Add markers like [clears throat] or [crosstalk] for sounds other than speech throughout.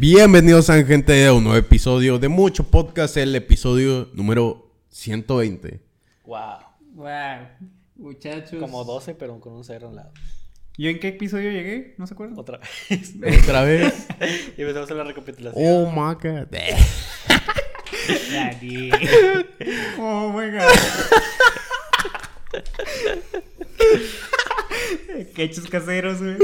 Bienvenidos a gente a un nuevo episodio de Mucho Podcast, el episodio número 120. Wow. Wow, muchachos. Como 12, pero con un cero a un lado. ¿Yo en qué episodio llegué? ¿No se acuerdan? Otra [laughs] vez. Otra vez. y empezamos a la recapitulación. Oh my god. Daddy. [laughs] oh my god. [laughs] Quechos caseros, güey.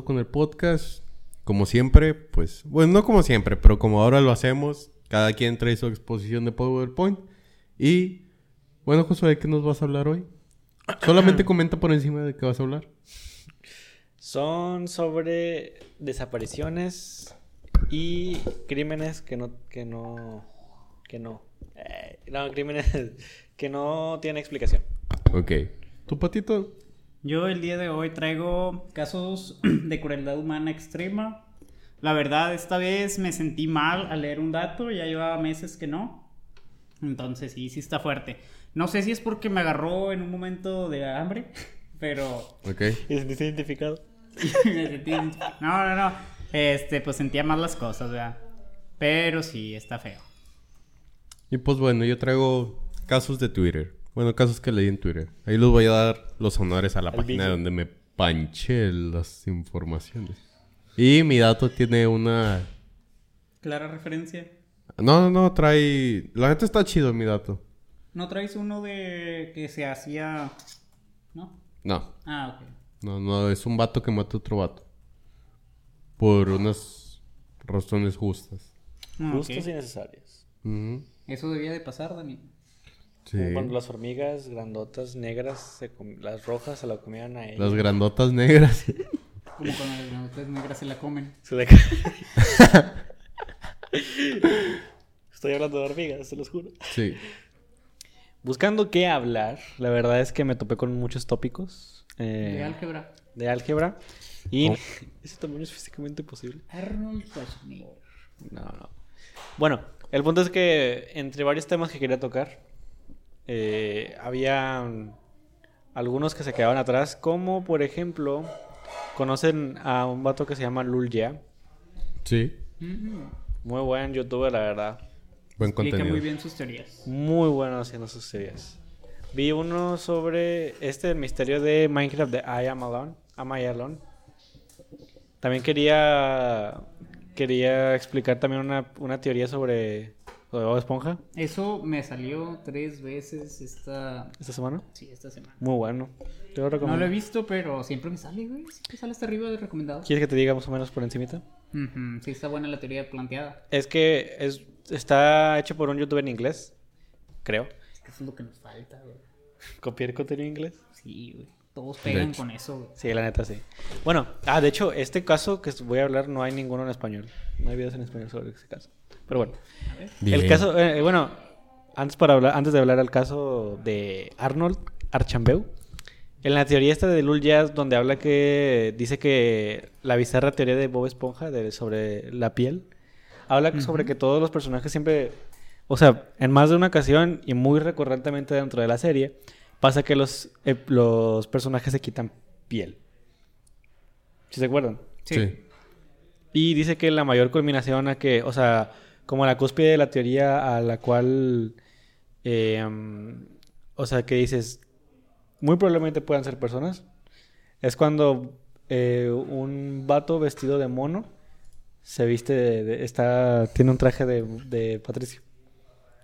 Con el podcast, como siempre, pues, bueno, no como siempre, pero como ahora lo hacemos, cada quien trae su exposición de PowerPoint. Y, bueno, Josué, ¿de qué nos vas a hablar hoy? [clears throat] Solamente comenta por encima de qué vas a hablar. Son sobre desapariciones y crímenes que no, que no, que no, eh, no, crímenes [laughs] que no tienen explicación. Ok. ¿Tu patito? Yo el día de hoy traigo casos [clears throat] de crueldad humana extrema. La verdad, esta vez me sentí mal al leer un dato, ya llevaba meses que no. Entonces sí, sí está fuerte. No sé si es porque me agarró en un momento de hambre, [laughs] pero... Ok. ¿Y te sentiste identificado? [laughs] me sentí... No, no, no. Este, pues sentía mal las cosas, ¿verdad? Pero sí, está feo. Y pues bueno, yo traigo casos de Twitter. Bueno, casos que leí en Twitter. Ahí les voy a dar los honores a la Al página Big. donde me panché las informaciones. Y mi dato tiene una... Clara referencia. No, no, no, trae... La gente está chido mi dato. ¿No traes uno de que se hacía... ¿No? No, Ah, ok. no, no, es un vato que mata a otro vato. Por unas razones justas. Ah, ok. Justos y necesarios. Ujú. Eso debía de pasar, Dani. Sí. Como Cuando las hormigas grandotas negras, se com- las rojas se la comían a ellas. [laughs] Las grandotas negras. Como cuando las granotas negras se la comen. Se le- [laughs] Estoy hablando de hormigas, se los juro. sí. Buscando qué hablar, la verdad es que me topé con muchos tópicos eh, De álgebra. de álgebra. Y Oh. [laughs] eso también es físicamente posible. Arnold Schwarzenegger. No, no. Bueno, el punto es que entre varios temas que quería tocar, eh, había mm, algunos que se quedaban atrás, como por ejemplo, conocen a un vato que se llama Lul Ya. Sí. Muy buen youtuber, la verdad. Buen Explica contenido. muy bien sus teorías. Muy bueno haciendo sus series. Vi uno sobre este el misterio de Minecraft de I Am Alone. Am I Alone. También quería quería explicar también una, una teoría sobre, sobre Bob Esponja Eso me salió tres veces esta... esta semana. Sí, esta semana. Muy bueno. Te lo No lo he visto, pero siempre me sale, güey. Siempre sale hasta arriba de recomendados. ¿Quieres que te diga más o menos por encimita? Ujú, Sí, está buena la teoría planteada. Es que es, está hecho por un youtuber en inglés, creo. Es que eso es lo que nos falta, güey. Copiar contenido en inglés. Sí, güey. Todos pegan con eso, güey. Sí, la neta sí. Bueno, ah, de hecho, este caso que voy a hablar no hay ninguno en español. No hay videos en español sobre ese caso. Pero bueno, Bien. el caso, eh, bueno, antes para hablar, antes de hablar al caso de Arnold Archambeu, en la teoría esta de Lul Jazz, donde habla que dice que la bizarra teoría de Bob Esponja de, sobre la piel, habla sobre que todos los personajes siempre, o sea, en más de una ocasión y muy recurrentemente dentro de la serie, pasa que los, eh, los personajes se quitan piel. ¿Sí se acuerdan? Sí. Y dice que la mayor culminación a que, o sea, como la cúspide de la teoría a la cual, eh, mm, o sea, que dices, muy probablemente puedan ser personas, es cuando eh, un vato vestido de mono se viste, de, de- está, tiene un traje de, de Patricio.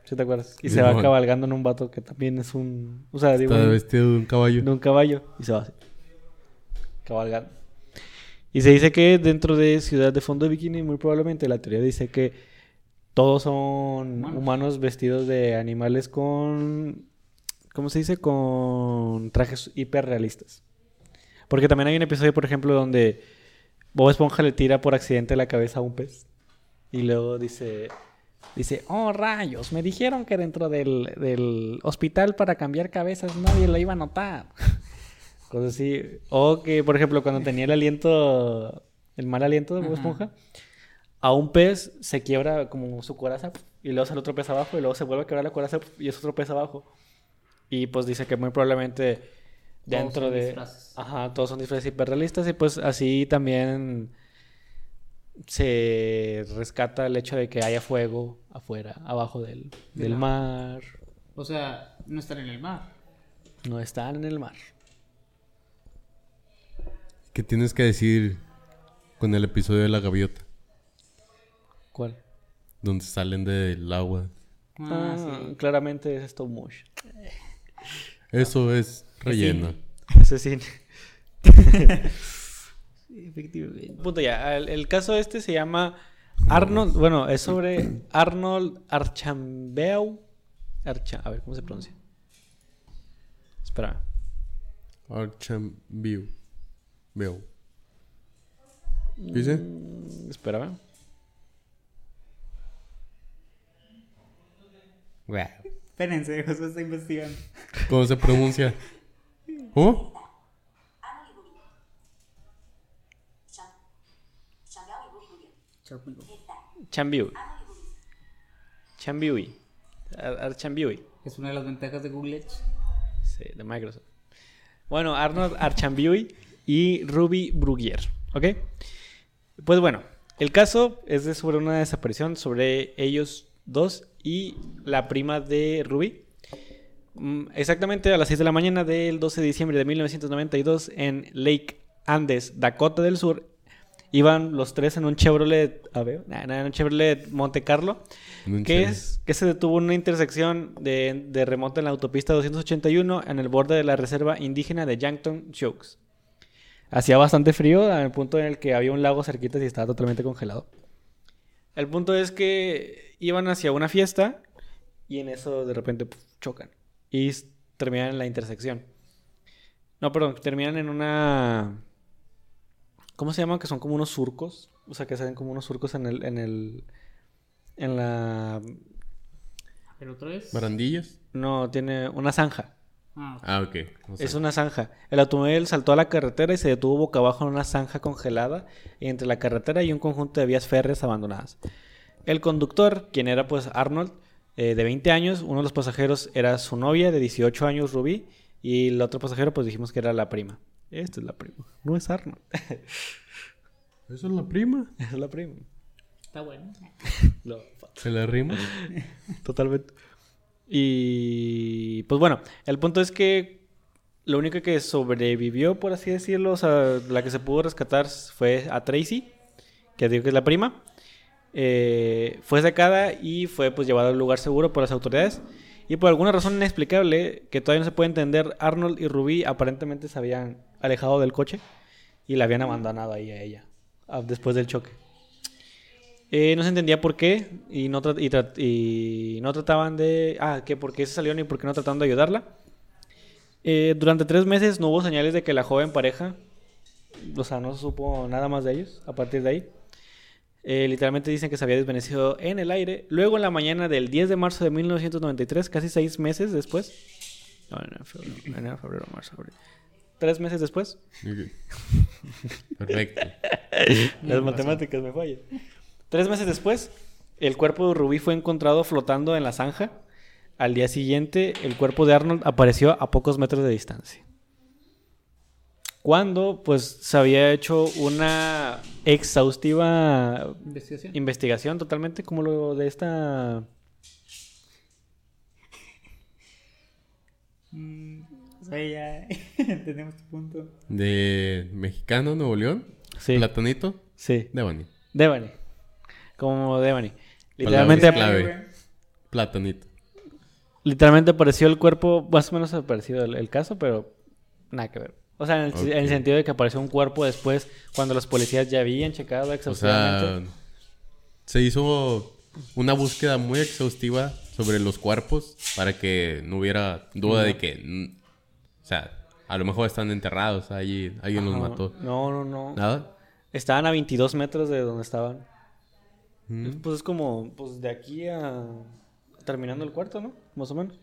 ¿Sí te acuerdas? Y se va cabalgando en un vato que también es un, o sea, digo, Está un- vestido de un caballo. de un caballo y se va así, cabalgando. Y se dice que dentro de Ciudad de Fondo de Bikini, muy probablemente la teoría dice que todos son Humanos. humanos vestidos de animales con, ¿cómo se dice? Con trajes hiperrealistas. Porque también hay un episodio, por ejemplo, donde Bob Esponja le tira por accidente la cabeza a un pez. Y luego dice, dice, oh rayos, me dijeron que dentro del, del hospital para cambiar cabezas nadie lo iba a notar. [laughs] Cosas así. O que, por ejemplo, cuando tenía el aliento, el mal aliento de Bob Ajá. A un pez se quiebra como su coraza y luego sale otro pez abajo y luego se vuelve a quebrar la coraza y es otro pez abajo. Y pues dice que muy probablemente dentro son de... disfraces. Ajá, todos son disfraces hiperrealistas y pues así también se rescata el hecho de que haya fuego afuera, abajo del, del mar. O sea, no están en el mar. No están en el mar. ¿Qué tienes que decir con el episodio de la gaviota? ¿Cuál? Donde salen del agua. Ah, Ah, sí. claramente es stop motion. Eso es relleno. [laughs] [laughs] Sí. Efectivamente. Punto ya. El, el caso este se llama Arnold. Bueno, es sobre Arnold Archambault. Archa- a ver, ¿cómo se pronuncia? Espera. Archambault. Veo. ¿Qué dice? Mm, Espera. Espérense, Josué está investigando. ¿Cómo se pronuncia? ¿Cómo? Chambiui. Chambiui. Ar- Archambiui. Es una de las ventajas de Google Edge. Sí, de Microsoft. Bueno, Arnold Archambiui y Ruby Brugier. ¿Ok? Pues bueno, el caso es de sobre una desaparición sobre ellos dos y la prima de Ruby. Mm, Exactamente a las 6 de la mañana del 12 de diciembre de 1992 en Lake Andes, Dakota del Sur, iban los tres en un Chevrolet, a ver, en un Chevrolet Monte Carlo, que es que se detuvo en una intersección de, de en la autopista 281 en el borde de la reserva indígena de Yankton Shokes. Hacía bastante frío al punto en el que había un lago cerquita y estaba totalmente congelado. El punto es que iban hacia una fiesta y en eso de repente puf, chocan y terminan en la intersección. No, perdón, terminan en una... ¿Cómo se llama? Que son como unos surcos. O sea, que se ven como unos surcos en el... En, el, en la... ¿Pero otra vez? ¿Barandillas? No, tiene una zanja. Ah, ok. Ah. Es una zanja. El automóvil saltó a la carretera y se detuvo boca abajo en una zanja congelada entre la carretera y un conjunto de vías férreas abandonadas. El conductor, quien era pues Arnold, eh, de 20 años, uno de los pasajeros era su novia de 18 años, Ruby, y el otro pasajero pues dijimos que era la prima. Esta es la prima, no es Arnold. [laughs] ¿Eso es la prima? Esa es la prima. Está bueno. [laughs] No, ¿Se la rima? Totalmente. Y pues bueno, el punto es que lo único que sobrevivió, por así decirlo, o sea, la que se pudo rescatar fue a Tracy, que digo que es la prima. Eh, fue sacada y fue pues llevada a un lugar seguro por las autoridades. Y por alguna razón inexplicable, que todavía no se puede entender, Arnold y Ruby aparentemente se habían alejado del coche y la habían abandonado ahí a ella, después del choque. Eh, no se entendía por qué y no, tra- y, tra- y no trataban de... Ah, que por qué se salieron y por qué no trataban de ayudarla. Eh, durante tres meses no hubo señales de que la joven pareja, o sea, no se supo nada más de ellos a partir de ahí. Eh, literalmente dicen que se había desvanecido en el aire. Luego, en la mañana del 10 de marzo de 1993, casi seis meses después. No, enero, febrero, enero, febrero, marzo, abril. Tres meses después. [laughs] Perfecto. [laughs] Las matemáticas me fallan. Tres meses después, el cuerpo de Rubí fue encontrado flotando en la zanja. Al día siguiente, el cuerpo de Arnold apareció a pocos metros de distancia. Cuando, pues, se había hecho una exhaustiva Investigación. investigación totalmente como lo de esta... Mm, o sea, ya [laughs] tenemos tu punto. De mexicano, Nuevo León. Sí, Platanito. sí, Devani. Devani. Como Devani. Literalmente, clave. Platanito. literalmente apareció el cuerpo, más o menos aparecido el, el caso, pero nada que ver. O sea, en el, en el Ok. sentido de que apareció un cuerpo después, cuando los policías ya habían checado O exhaustivamente. sea, se hizo una búsqueda muy exhaustiva sobre los cuerpos para que no hubiera duda de que, mm, o sea, a lo mejor están enterrados, ahí alguien los mató. No, no, no. ¿Nada? Estaban a 22 metros de donde estaban. Mm. Pues es como, pues de aquí a terminando el cuarto, ¿no? Más o menos.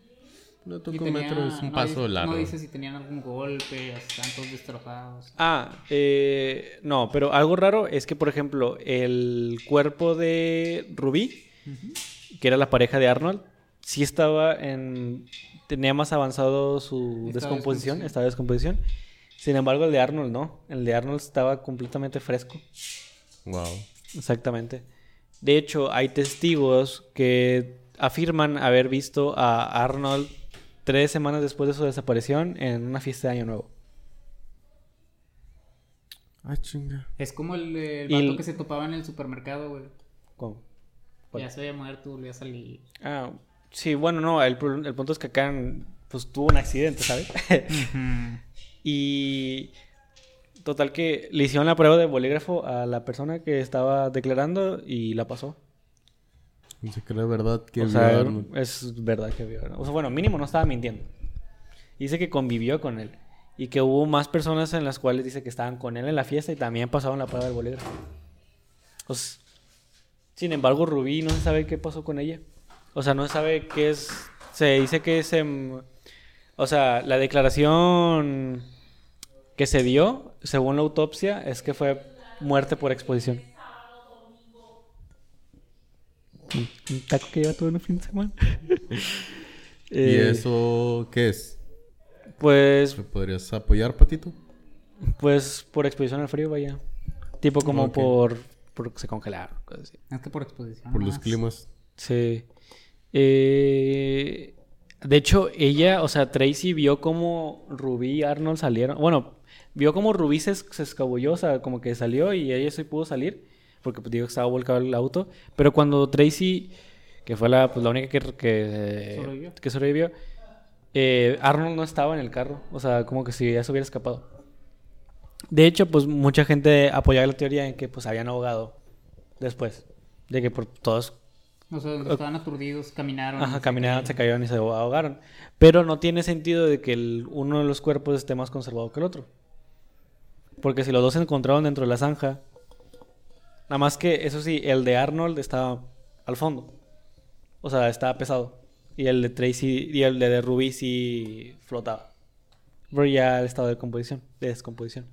No, Y toco tenía- metro es un no paso dice- largo. No dice si tenían algún golpe, están todos destrozados. Ah, eh, no, pero algo raro es que, por ejemplo, el cuerpo de Rubí, que era la pareja de Arnold, sí estaba en tenía más avanzado su descomposición, de descomposición. Sin embargo, el de Arnold no. El de Arnold estaba completamente fresco. Wow. Exactamente. De hecho, hay testigos que afirman haber visto a Arnold tres semanas después de su desaparición en una fiesta de Año Nuevo. Ah, chinga. Es como el, el vato el- que se topaba en el supermercado, güey. ¿Cómo? ¿Cuál? Ya se había muerto, volvió a salir. Ah, sí, bueno, no, el punto es que acá pues, tuvo un accidente, ¿sabes? [laughs] y total que le hicieron la prueba de bolígrafo a la persona que estaba declarando y la pasó. Que era verdad que o vio sea, Arnold. es verdad que vio. O sea, bueno, mínimo no estaba mintiendo. Dice que convivió con él. Y que hubo más personas en las cuales dice que estaban con él en la fiesta y también pasaron la prueba del bolígrafo. Sin embargo, Rubí no se sabe qué pasó con ella. O sea, no se sabe qué es. Se dice que es. em, o sea, la declaración que se dio, según la autopsia, es que fue muerte por exposición. Un un taco que lleva todo un fin de semana. ¿Y Eh, eso qué es? Pues, ¿Me podrías apoyar, Patito? pues por exposición al frío, vaya. Tipo como Ok. por, por se congelaron, cosas así. Es que por exposición. Por los climas. Sí. Eh, de hecho, ella, o sea, Tracy vio como Rubí y Arnold salieron. Bueno, vio como Rubí se, se escabulló, o sea, como que salió y ella sí pudo salir. Porque pues, digo que estaba volcado el auto. Pero cuando Tracy, que fue la, pues, la única que, que, Sobrevivió. que sobrevivió, eh, Arnold no estaba en el carro. O sea, como que si ya se hubiera escapado. De hecho, pues mucha gente apoyaba la teoría en que pues habían ahogado después. De que por todos O sea, estaban aturdidos, caminaron. Ajá, caminaron, se cayeron. cayeron y se ahogaron. Pero no tiene sentido de que el- uno de los cuerpos esté más conservado que el otro. Porque si los dos se encontraron dentro de la zanja. Nada más que, eso sí, el de Arnold estaba al fondo. O sea, estaba pesado. Y el de Tracy y el de, de Ruby sí flotaba. Pero ya el estado de composición, de descomposición.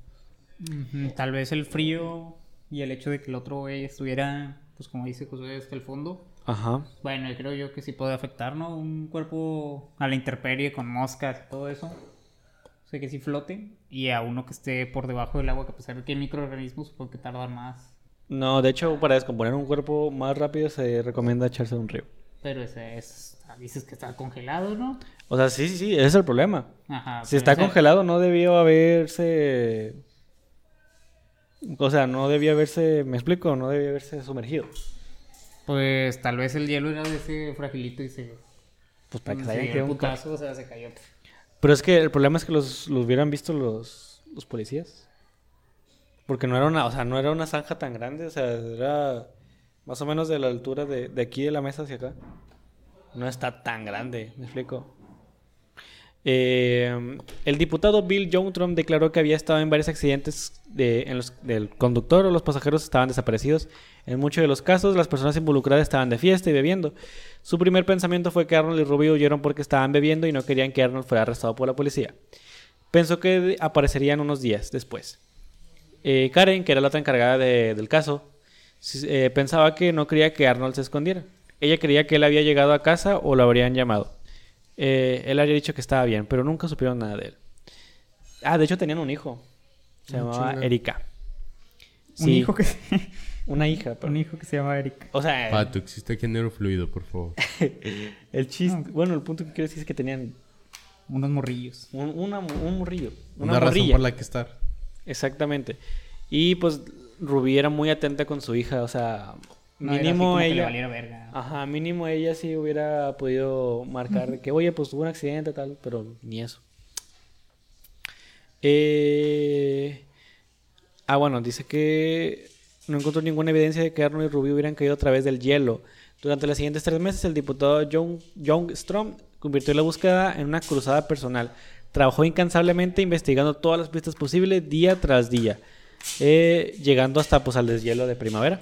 Tal vez el frío y el hecho de que el otro estuviera, pues como dice José, hasta el fondo. Ajá. Bueno, yo creo yo que sí puede afectar, ¿no? Un cuerpo a la intemperie con moscas y todo eso. O sea, que sí flote. Y a uno que esté por debajo del agua, que a pesar de que hay microorganismos, porque tardan más. No, de hecho, para descomponer un cuerpo más rápido se recomienda echarse a un río. Pero ese es, dices que está congelado, ¿no? O sea, sí, sí, sí, ese es el problema. Ajá. Si está ese- congelado, no debió haberse. O sea, no debió haberse. ¿Me explico? No debió haberse sumergido. Pues tal vez el hielo era de ese fragilito y se... Pues para que se dio quedado un ca- putazo, o sea, se cayó. Pero es que el problema es que los, los hubieran visto los, los policías. Porque no era una, o sea, no era una zanja tan grande, o sea, era más o menos de la altura de, de aquí de la mesa hacia acá. No está tan grande, ¿me explico? Eh, el diputado Bill Jontrom declaró que había estado en varios accidentes de, en los, del conductor o los pasajeros estaban desaparecidos. En muchos de los casos, las personas involucradas estaban de fiesta y bebiendo. Su primer pensamiento fue que Arnold y Ruby huyeron porque estaban bebiendo y no querían que Arnold fuera arrestado por la policía. Pensó que aparecerían unos días después. Eh, Karen, que era la otra encargada de- del caso, eh, pensaba que no quería que Arnold se escondiera. Ella creía que él había llegado a casa o lo habrían llamado. Eh, él había dicho que estaba bien, pero nunca supieron nada de él. Ah, de hecho tenían un hijo. Se Ah, llamaba chinga. Erika. Un Sí, hijo que... [laughs] Una hija, pero- un hijo que se llama Eric. O sea, Pato, existe género fluido, por favor. [laughs] el chiste... Bueno, el punto que quiero decir es que tenían Unos morrillos. un, una- un morrillo. Una, Una, razón por la que estar. Exactamente. Y pues Rubí era muy atenta con su hija, o sea, No mínimo ella... verga. Ajá, mínimo ella sí hubiera podido marcar que, oye, pues tuvo un accidente tal, pero ni eso. Eh... Ah, bueno, dice que no encontró ninguna evidencia de que Arnold y Rubí hubieran caído a través del hielo. Durante los siguientes tres meses, el diputado John, John Strom convirtió la búsqueda en una cruzada personal. Trabajó incansablemente investigando todas las pistas posibles día tras día, eh, llegando hasta pues, al deshielo de primavera.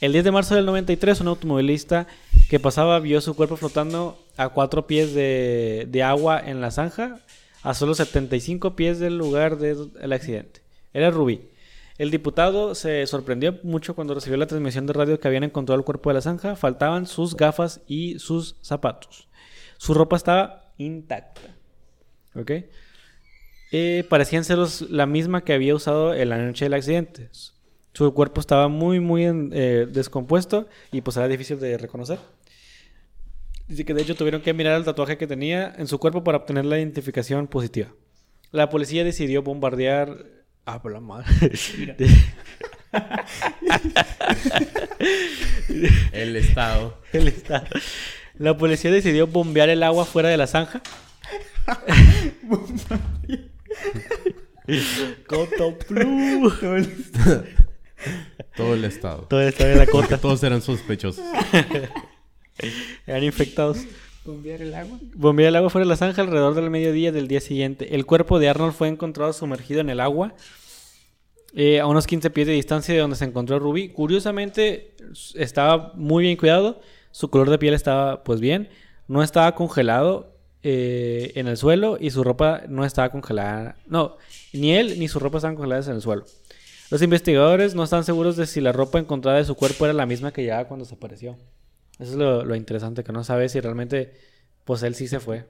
El 10 de marzo del 93, un automovilista que pasaba vio su cuerpo flotando a cuatro pies de, agua en la zanja, a solo 75 pies del lugar del accidente. Era Rubí. El diputado se sorprendió mucho cuando recibió la transmisión de radio que habían encontrado el cuerpo de la zanja. Faltaban sus gafas y sus zapatos. Su ropa estaba intacta. ¿Ok? Eh, parecían ser los- la misma que había usado en la noche del accidente. Su cuerpo estaba muy, muy en- eh, descompuesto y pues era difícil de reconocer. Dice que de hecho tuvieron que mirar el tatuaje que tenía en su cuerpo para obtener la identificación positiva. La policía decidió bombardear... Ah, por la madre. [laughs] El estado. El estado. La policía decidió bombear el agua fuera de la zanja. [laughs] Coto Blue. [laughs] Todo el estado. Todo esto en la Porque cota. todos eran sospechosos. [laughs] Eran infectados. Bombear el agua. Bombear el agua fuera de la zanja alrededor del mediodía del día siguiente. El cuerpo de Arnold fue encontrado sumergido en el agua eh, a unos 15 pies de distancia de donde se encontró Ruby. Curiosamente, estaba muy bien cuidado. Su color de piel estaba pues bien. No estaba congelado eh, en el suelo y su ropa no estaba congelada. No, ni él ni su ropa estaban congeladas en el suelo. Los investigadores no están seguros de si la ropa encontrada de su cuerpo era la misma que llevaba cuando desapareció. Eso es lo, lo interesante, que no sabe si realmente, pues él sí se fue.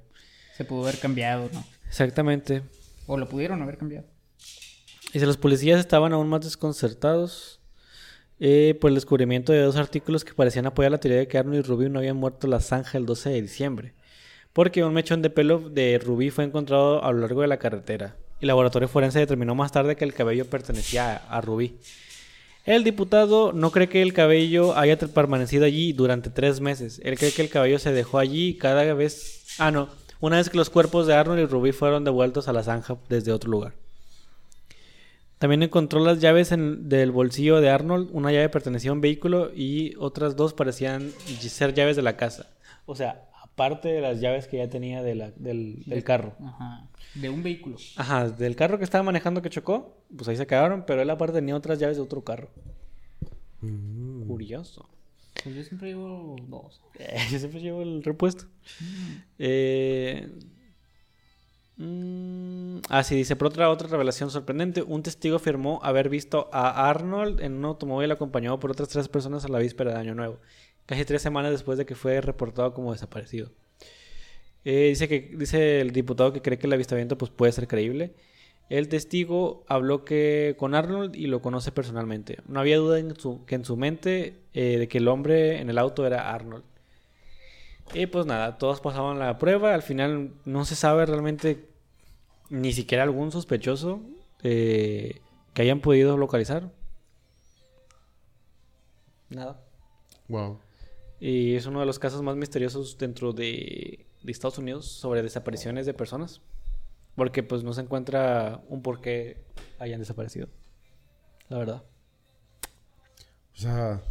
Se pudo haber cambiado, ¿no? Exactamente. O lo pudieron haber cambiado. Y si los policías estaban aún más desconcertados eh, por el descubrimiento de dos artículos que parecían apoyar la teoría de que Arnold y Rubí no habían muerto en la zanja el 12 de diciembre. Porque un mechón de pelo de Rubí fue encontrado a lo largo de la carretera. Y el laboratorio forense determinó más tarde que el cabello pertenecía a, a Rubí. El diputado no cree que el cabello haya permanecido allí durante tres meses. Él cree que el cabello se dejó allí cada vez... Ah, no. Una vez que los cuerpos de Arnold y Rubí fueron devueltos a la zanja desde otro lugar. También encontró las llaves en- del bolsillo de Arnold. Una llave pertenecía a un vehículo y otras dos parecían ser llaves de la casa. O sea, aparte de las llaves que ya tenía de la- del, del carro. Ajá. De un vehículo. Ajá, del carro que estaba manejando que chocó, pues ahí se quedaron, pero él aparte tenía otras llaves de otro carro. Curioso. Pues yo siempre llevo dos. Eh, [laughs] yo siempre llevo el repuesto. Eh, mm, ah, sí, dice, por otra, otra revelación sorprendente, un testigo afirmó haber visto a Arnold en un automóvil acompañado por otras tres personas a la víspera de Año Nuevo, casi tres semanas después de que fue reportado como desaparecido. Eh, dice, que, dice el diputado que cree que el avistamiento pues, puede ser creíble. El testigo habló que con Arnold y lo conoce personalmente. No había duda en su, que en su mente eh, de que el hombre en el auto era Arnold. Y pues nada, todos pasaban la prueba. Al final no se sabe realmente ni siquiera algún sospechoso eh, que hayan podido localizar. Nada. Wow. Y es uno de los casos más misteriosos dentro de, de Estados Unidos sobre desapariciones de personas. Porque pues no se encuentra un por qué hayan desaparecido. La verdad. O sea,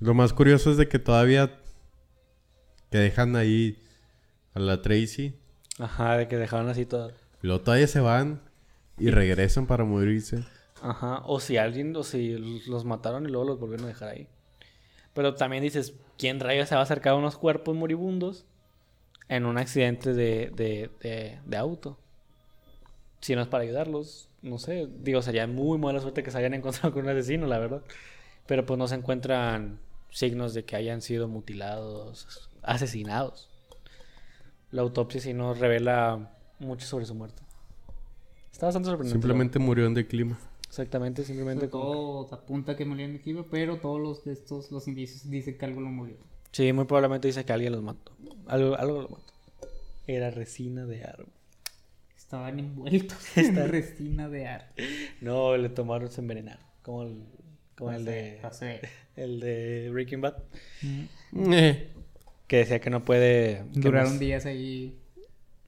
lo más curioso es de que todavía que dejan ahí a la Tracy Ajá, de que dejaron así todo. y luego todavía se van y regresan para morirse. Ajá. O si alguien, o si los mataron y luego los volvieron a dejar ahí. Pero también dices, ¿quién rayos se va a acercar a unos cuerpos moribundos en un accidente de, de, de, de auto? Si no es para ayudarlos, no sé. Digo, sería muy mala suerte que se hayan [laughs] encontrado con un asesino, la verdad. Pero pues no se encuentran signos de que hayan sido mutilados, asesinados. La autopsia sí no revela mucho sobre su muerte. Está bastante sorprendente. Simplemente murió en declima. Exactamente, simplemente como... Todo apunta que murió en equipo, pero todos los de estos, los indicios dicen que algo lo murió. Sí, muy probablemente dice que alguien los mató. Algo, algo lo mató. Era resina de árbol. Estaban envueltos [laughs] en resina de arte. No, le tomaron, se envenenaron. Como el, como el de no sé. [laughs] el de Breaking Bad. Eh, Que decía que no puede... Duraron días ahí.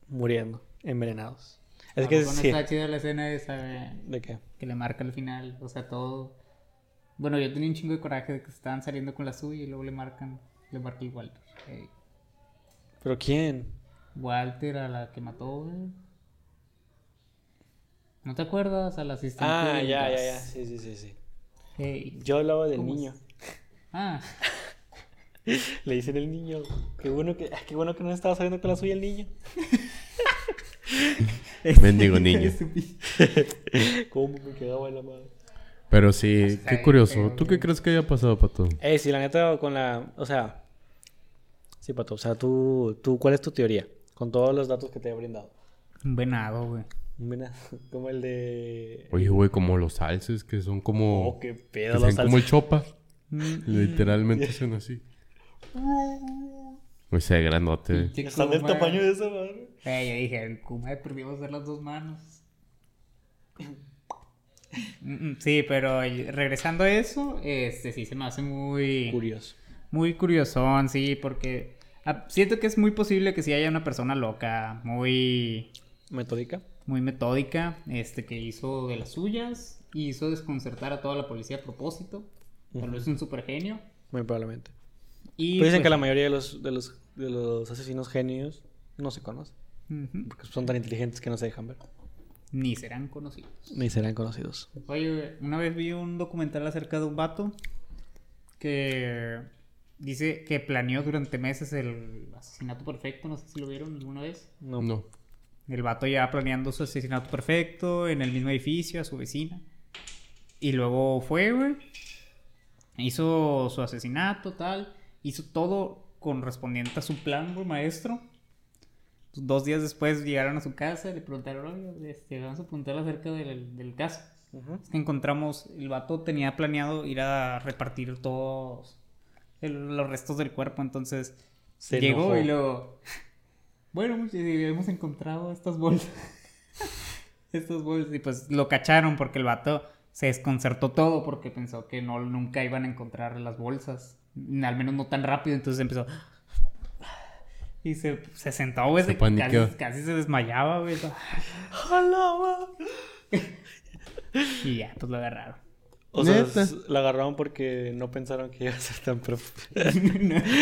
Muriendo, envenenados. Es ¿A que poco no sí. está chida la escena esa de- ¿De qué? que le marca al final, o sea, todo. Bueno, yo tenía un chingo de coraje de que estaban saliendo con la suya y luego le marcan, le el Walter. ¿Pero quién? Walter a la que mató, güey. ¿No te acuerdas? A la asistente. Ah, ya, ya, ya. Sí, sí, sí, sí. Yo hablaba del ¿Cómo niño. Ah, [laughs] Le dicen el niño. Qué bueno que, ah, qué bueno que no estaba saliendo con la suya el niño. [laughs] mendigo niño. [laughs] ¿Cómo me quedaba en la madre? Pero sí, qué curioso. ¿Tú qué crees que haya pasado, Pato? Eh, sí, la neta, con la. O sea. Sí, Pato. O sea, tú, tú. ¿Cuál es tu teoría? Con todos los datos que te he brindado. Un venado, güey. Mira, [laughs] como el de... Oye, güey, como los alces que son como... Oh, qué que pedo sean los como el alces. chopa. Mm, Literalmente son así. O sea, grandote. Están del tamaño de esa madre. Eh, yo dije, el Kuma de perdió hacer las dos manos. Mm, mm, Sí, pero regresando a eso, este sí se me hace muy... Curioso. Muy curiosón, sí, porque ah, siento que es muy posible que sí haya una persona loca, muy, Metódica. muy metódica, este, que hizo de las suyas, y hizo desconcertar a toda la policía a propósito. Tal vez un super genio. Muy probablemente. Y Pero dicen pues, que la mayoría de los, de los, de los asesinos genios no se conocen. Porque son tan inteligentes que no se dejan ver. Ni serán conocidos. Ni serán conocidos. Oye, una vez vi un documental acerca de un vato que dice que planeó durante meses el asesinato perfecto, no sé si lo vieron alguna vez. No. No. El vato ya planeando su asesinato perfecto en el mismo edificio, a su vecina. Y luego fue, güey. Hizo su asesinato, tal. Hizo todo correspondiente a su plan, güey, maestro. Dos días después llegaron a su casa y le preguntaron, oye, este, vamos a preguntar acerca del, del caso. Es que encontramos, el vato tenía planeado ir a repartir todos el- los restos del cuerpo, entonces Se llegó enojó. y luego, [laughs] bueno, pues, eh, hemos encontrado estas bolsas, [laughs] estas bolsas, y pues lo cacharon porque el vato se desconcertó todo porque pensó que no, nunca iban a encontrar las bolsas, al menos no tan rápido, entonces empezó... Y se, se sentó, güey, Se casi, se desmayaba, güey. [laughs] Y ya, pues lo agarraron. O sea, Neta. la agarraron porque no pensaron que iba a ser tan perfecto.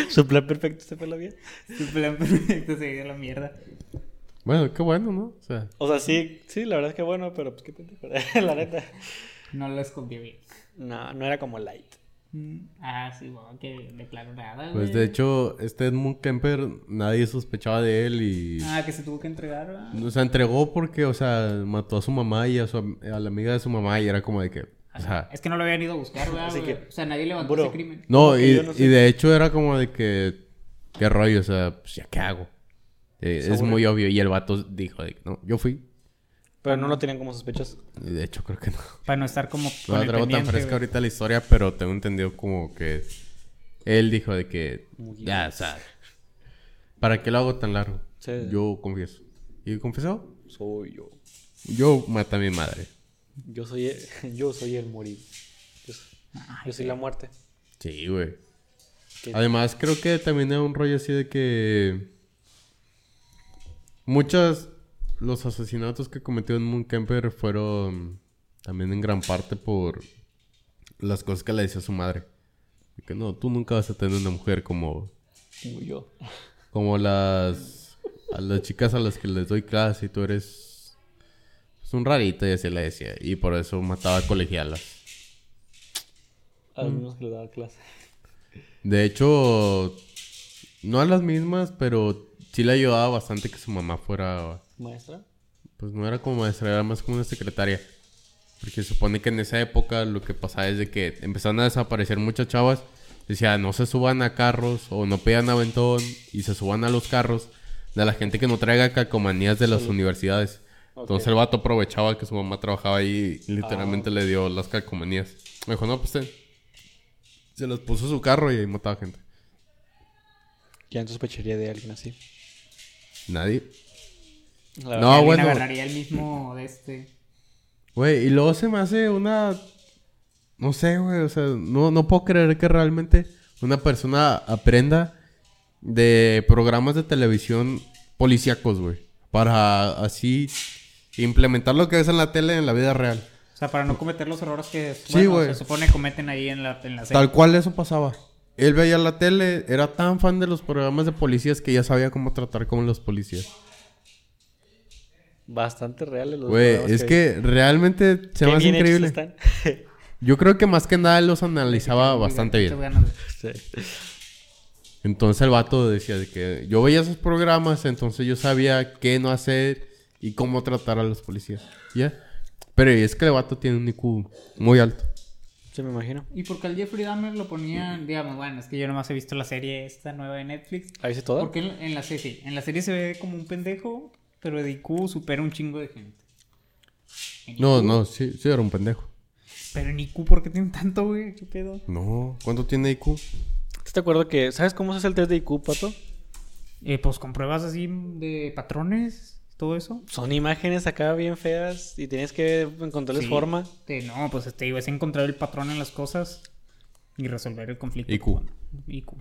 [laughs] Su plan perfecto se fue la bien. Su plan perfecto se dio a la mierda. Bueno, qué bueno, ¿no? O sea, O sea, sí, sí, la verdad es que bueno, pero pues qué pendejo. [laughs] la neta. No lo escondió bien. No, no era como light. Ah, sí, bueno, que de plano nada, pues güey. de hecho, este Edmund Kemper, nadie sospechaba de él y... Ah, que se tuvo que entregar, ¿verdad? O sea, entregó porque, o sea, mató a su mamá y a, su, a la amiga de su mamá y era como de que... O sea, Es que no lo habían ido a buscar, ¿verdad? Así güey? que- O sea, nadie levantó Bro. ese crimen. no, y, yo no sé. y de hecho era como de que... ¿Qué rollo? O sea, pues ya qué hago. Eh, es muy obvio. Y el vato dijo de que no, yo fui. Pero no lo tenían como sospechas. Y de hecho creo que no. Para no estar como No con la traigo tan fresca güey. ahorita la historia, pero tengo entendido como que... Él dijo de que... Muy Ya, o sea... ¿Para qué lo hago tan largo? Sí. Yo confieso. ¿Y confesó? Soy yo. Yo maté a mi madre. Yo soy el, [laughs] yo soy el morir. Yo, soy- yo soy la muerte. Sí, güey. Además, creo que también era un rollo así de que... Muchos... Los asesinatos que cometió Edmund Kemper fueron... También en gran parte por... Las cosas que le decía su madre. Que no, tú nunca vas a tener una mujer como... Como yo. Como las... A las chicas a las que les doy clase y tú eres... pues, un rarito y así le decía. Y por eso mataba a colegialas. A los mismos que le daba clase. De hecho, no a las mismas, pero sí le ayudaba bastante que su mamá fuera, Maestra. pues no era como maestra, era más como una secretaria. Porque se supone que en esa época lo que pasaba es de que empezaron a desaparecer muchas chavas. Decía, no se suban a carros o no pidan aventón y se suban a los carros de la gente que no traiga calcomanías de las universidades. Entonces el vato aprovechaba que su mamá trabajaba ahí y literalmente le dio las calcomanías. Me dijo, no, pues ten". Se las puso a su carro y ahí mataba gente. ¿Quién sospecharía de alguien así? Nadie. La No, bueno. agarraría el mismo de este. Güey, y luego se me hace una... No sé, güey, o sea, no, no puedo creer que realmente una persona aprenda de programas de televisión policíacos, güey. Para así implementar lo que ves en la tele en la vida real. O sea, para no cometer los errores que Sí, bueno, güey. se supone cometen ahí en la, en la serie. Tal cual eso pasaba. Él veía la tele, era tan fan de los programas de policías que ya sabía cómo tratar con los policías. Bastante reales los Güey, es que realmente se Qué me hace increíble. están. [laughs] Yo creo que más que nada él los analizaba bastante bien. [laughs] Sí. Entonces el vato decía de que yo veía esos programas, entonces yo sabía qué no hacer y cómo tratar a los policías. ¿Ya? Pero es que el vato tiene un IQ muy alto. Sí, me imagino. ¿Y por qué al Jeffrey Dahmer lo ponían? Digamos, bueno, es que yo nomás he visto la serie esta nueva de Netflix. ¿Ahí dice todo? Porque en, en la serie, sí, en la serie se ve como un pendejo, pero de IQ supera un chingo de gente. En No, IQ. no, sí, sí era un pendejo. Pero en IQ, ¿por qué tienen tanto, güey? ¿Qué pedo? No, ¿cuánto tiene IQ? ¿Te acuerdas que... ¿Sabes cómo se hace el test de IQ, Pato? Eh, pues con pruebas así de patrones, todo eso. Son imágenes acá bien feas y tienes que encontrarles Sí. forma. Eh, no, pues te digo, es encontrar el patrón en las cosas y resolver el conflicto. IQ. con- IQ.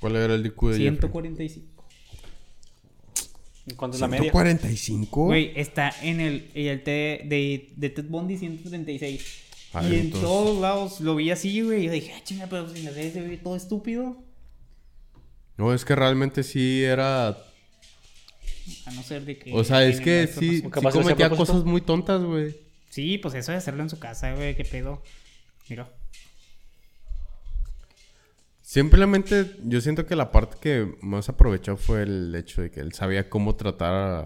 ¿Cuál era el IQ de Jeffrey? 145. ¿En cuánto es la media? 145. Güey, está en el, en el T de, de Ted Bundy 136. Ah, y en entonces- todos lados lo vi así, güey. Y yo dije, ah, chinga, pero si en la serie se ve todo estúpido. No, es que realmente sí era... A no ser de que. O sea, es que sí, sí hacer cometía cosas muy tontas, güey. Sí, pues eso de hacerlo en su casa, güey, qué pedo. Mira. Simplemente yo siento que la parte que más aprovechó fue el hecho de que él sabía cómo tratar a,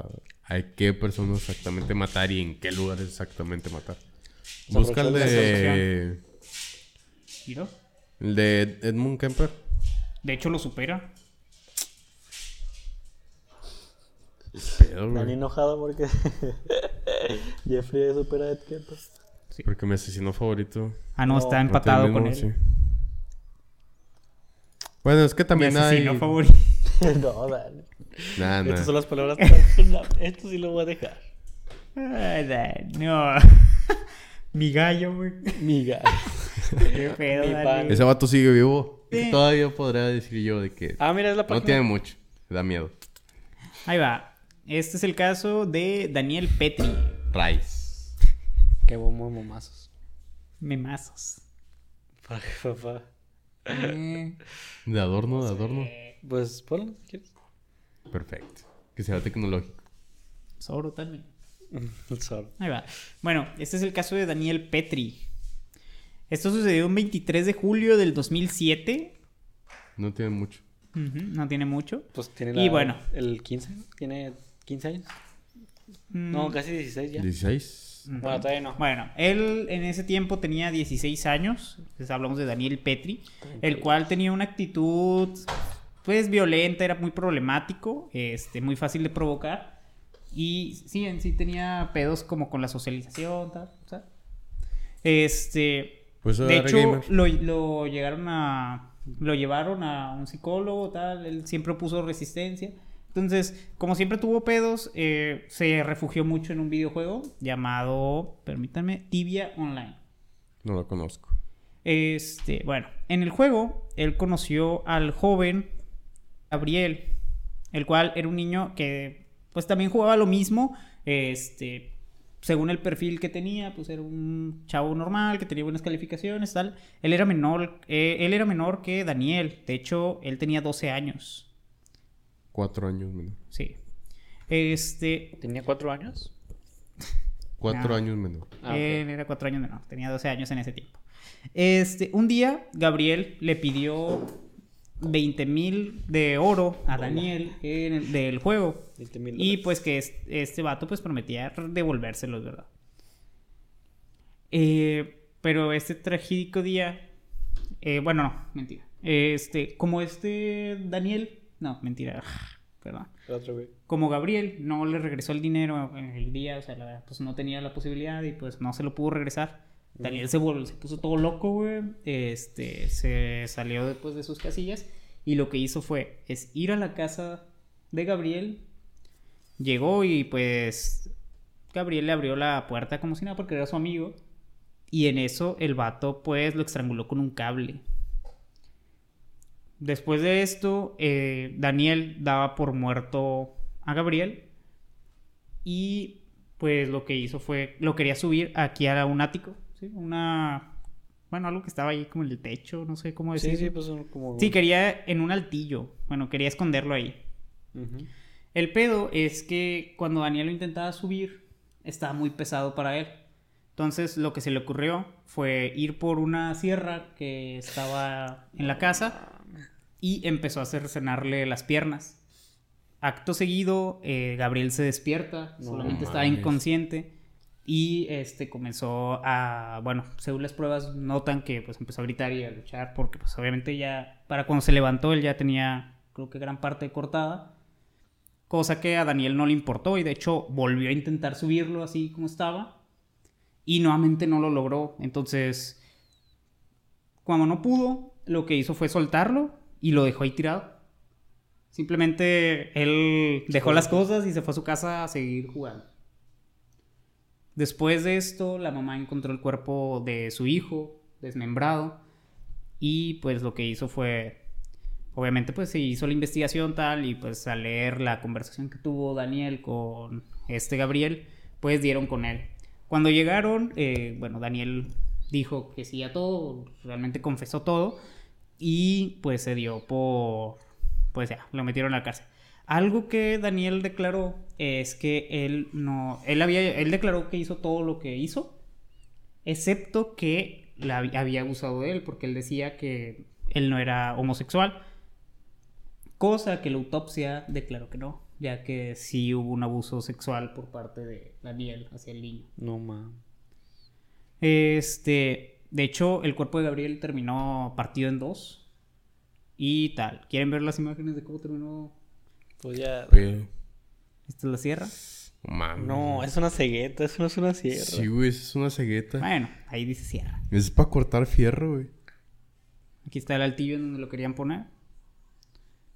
a qué personas exactamente matar y en qué lugares exactamente matar. Se Busca el de Mira. el de Edmund Kemper. De hecho, lo supera. Pedo, Me han güey. enojado porque [laughs] Jeffrey supera a Ed Kemper. Porque mi asesino favorito. Ah, no, No, está no empatado con él. sí. Bueno, es que Mi también hay... asesino favorito. [laughs] no, dale. Nah, nah. Estas son las palabras. [laughs] No, esto sí lo voy a dejar. Ay, no. [laughs] Mi gallo, güey. Miga. Qué pedo, Mi dale. pan. Ese vato sigue vivo. Sí. Todavía podría decir yo de que Ah, mira, es la no página. tiene mucho. Da miedo. Ahí va. Este es el caso de Daniel Petri. Rice. Qué bombo momazos. Memazos. Fuck, papá. Eh, De adorno, de adorno. Pues ponlo si quieres. Perfecto. Que sea tecnológico. Zoro también. Sorry. Ahí va. Bueno, este es el caso de Daniel Petri. Esto sucedió un 23 de julio del 2007. No tiene mucho. Ujú, no tiene mucho. Pues tiene Y la- bueno. El 15, ¿no? Tiene 15 años. Mm, No, casi 16 ya. 16. Bueno, todavía no. Bueno, él en ese tiempo tenía 16 años. Entonces hablamos de Daniel Petri, el cual tenía una actitud pues violenta, era muy problemático, este, muy fácil de provocar. Y sí, en sí tenía pedos como con la socialización, tal, o sea. Este, Pues de hecho, lo, lo llegaron a. Lo llevaron a un psicólogo, tal. Él siempre puso resistencia. Entonces, como siempre tuvo pedos, eh, se refugió mucho en un videojuego llamado, permítanme, Tibia Online. No lo conozco. Este, bueno, en el juego, él conoció al joven Gabriel, el cual era un niño que, pues también jugaba lo mismo, este, según el perfil que tenía, pues era un chavo normal, que tenía buenas calificaciones, tal. Él era menor, eh, él era menor que Daniel, de hecho, él tenía 12 años, Cuatro años menor. sí. Este, ¿Tenía 4 años? Cuatro No. años menor. Ah. Él era cuatro años menor, tenía 12 años en ese tiempo. Este, un día, Gabriel le pidió 20 mil de oro a Daniel en el- del juego. 20 mil Y pues que es- este vato pues prometía devolvérselos, ¿verdad? Eh, pero este trágico día, eh, bueno, no, mentira. Este, como este Daniel, no, mentira, [laughs] perdón El otro, güey. como Gabriel no le regresó el dinero en el día, o sea, la- pues no tenía la posibilidad y pues no se lo pudo regresar. Daniel se, vol- se puso todo loco, güey. Este, se salió después de sus casillas y lo que hizo fue es ir a la casa de Gabriel. Llegó y pues Gabriel le abrió la puerta como si nada porque era su amigo. Y en eso el vato pues lo estranguló con un cable. Después de esto, eh, Daniel daba por muerto a Gabriel. Y pues lo que hizo fue, lo quería subir aquí a un ático. ¿sí? Una, bueno, algo que estaba ahí como en el techo, no sé cómo Sí, decirlo. sí, pues son como... Sí, quería en un altillo. Bueno, quería esconderlo ahí. El pedo es que cuando Daniel lo intentaba subir, estaba muy pesado para él. Entonces lo que se le ocurrió fue ir por una sierra que estaba en la casa y empezó a cercenarle las piernas. Acto seguido, eh, Gabriel se despierta, No solamente mames. estaba inconsciente Y este comenzó a, bueno, según las pruebas notan que pues empezó a gritar y a luchar porque pues obviamente ya, para cuando se levantó él ya tenía creo que gran parte cortada. Cosa que a Daniel no le importó y de hecho volvió a intentar subirlo así como estaba. Y nuevamente no lo logró. Entonces, cuando no pudo, lo que hizo fue soltarlo y lo dejó ahí tirado. Simplemente él dejó las cosas y se fue a su casa a seguir jugando. Después de esto, la mamá encontró el cuerpo de su hijo desmembrado y pues lo que hizo fue, obviamente pues se hizo la investigación tal y pues al leer la conversación que tuvo Daniel con este Gabriel, pues dieron con él. Cuando llegaron, eh, bueno, Daniel dijo que sí a todo, realmente confesó todo y pues se dio por, pues ya, lo metieron a la cárcel. Algo que Daniel declaró es que él no, él había, él declaró que hizo todo lo que hizo, excepto que la, había abusado de él, porque él decía que él no era homosexual, cosa que la autopsia declaró que no, ya que sí hubo un abuso sexual por parte de Daniel hacia el niño. No, ma. Este, de hecho, el cuerpo de Gabriel terminó partido en dos y tal. ¿Quieren ver las imágenes de cómo terminó Pues ya. Oye, ¿Esta es la sierra? mames. No, es una cegueta, eso no es una sierra. Sí, güey, eso es una cegueta. Bueno, ahí dice sierra. Es para cortar fierro, güey. Aquí está el altillo en donde lo querían poner.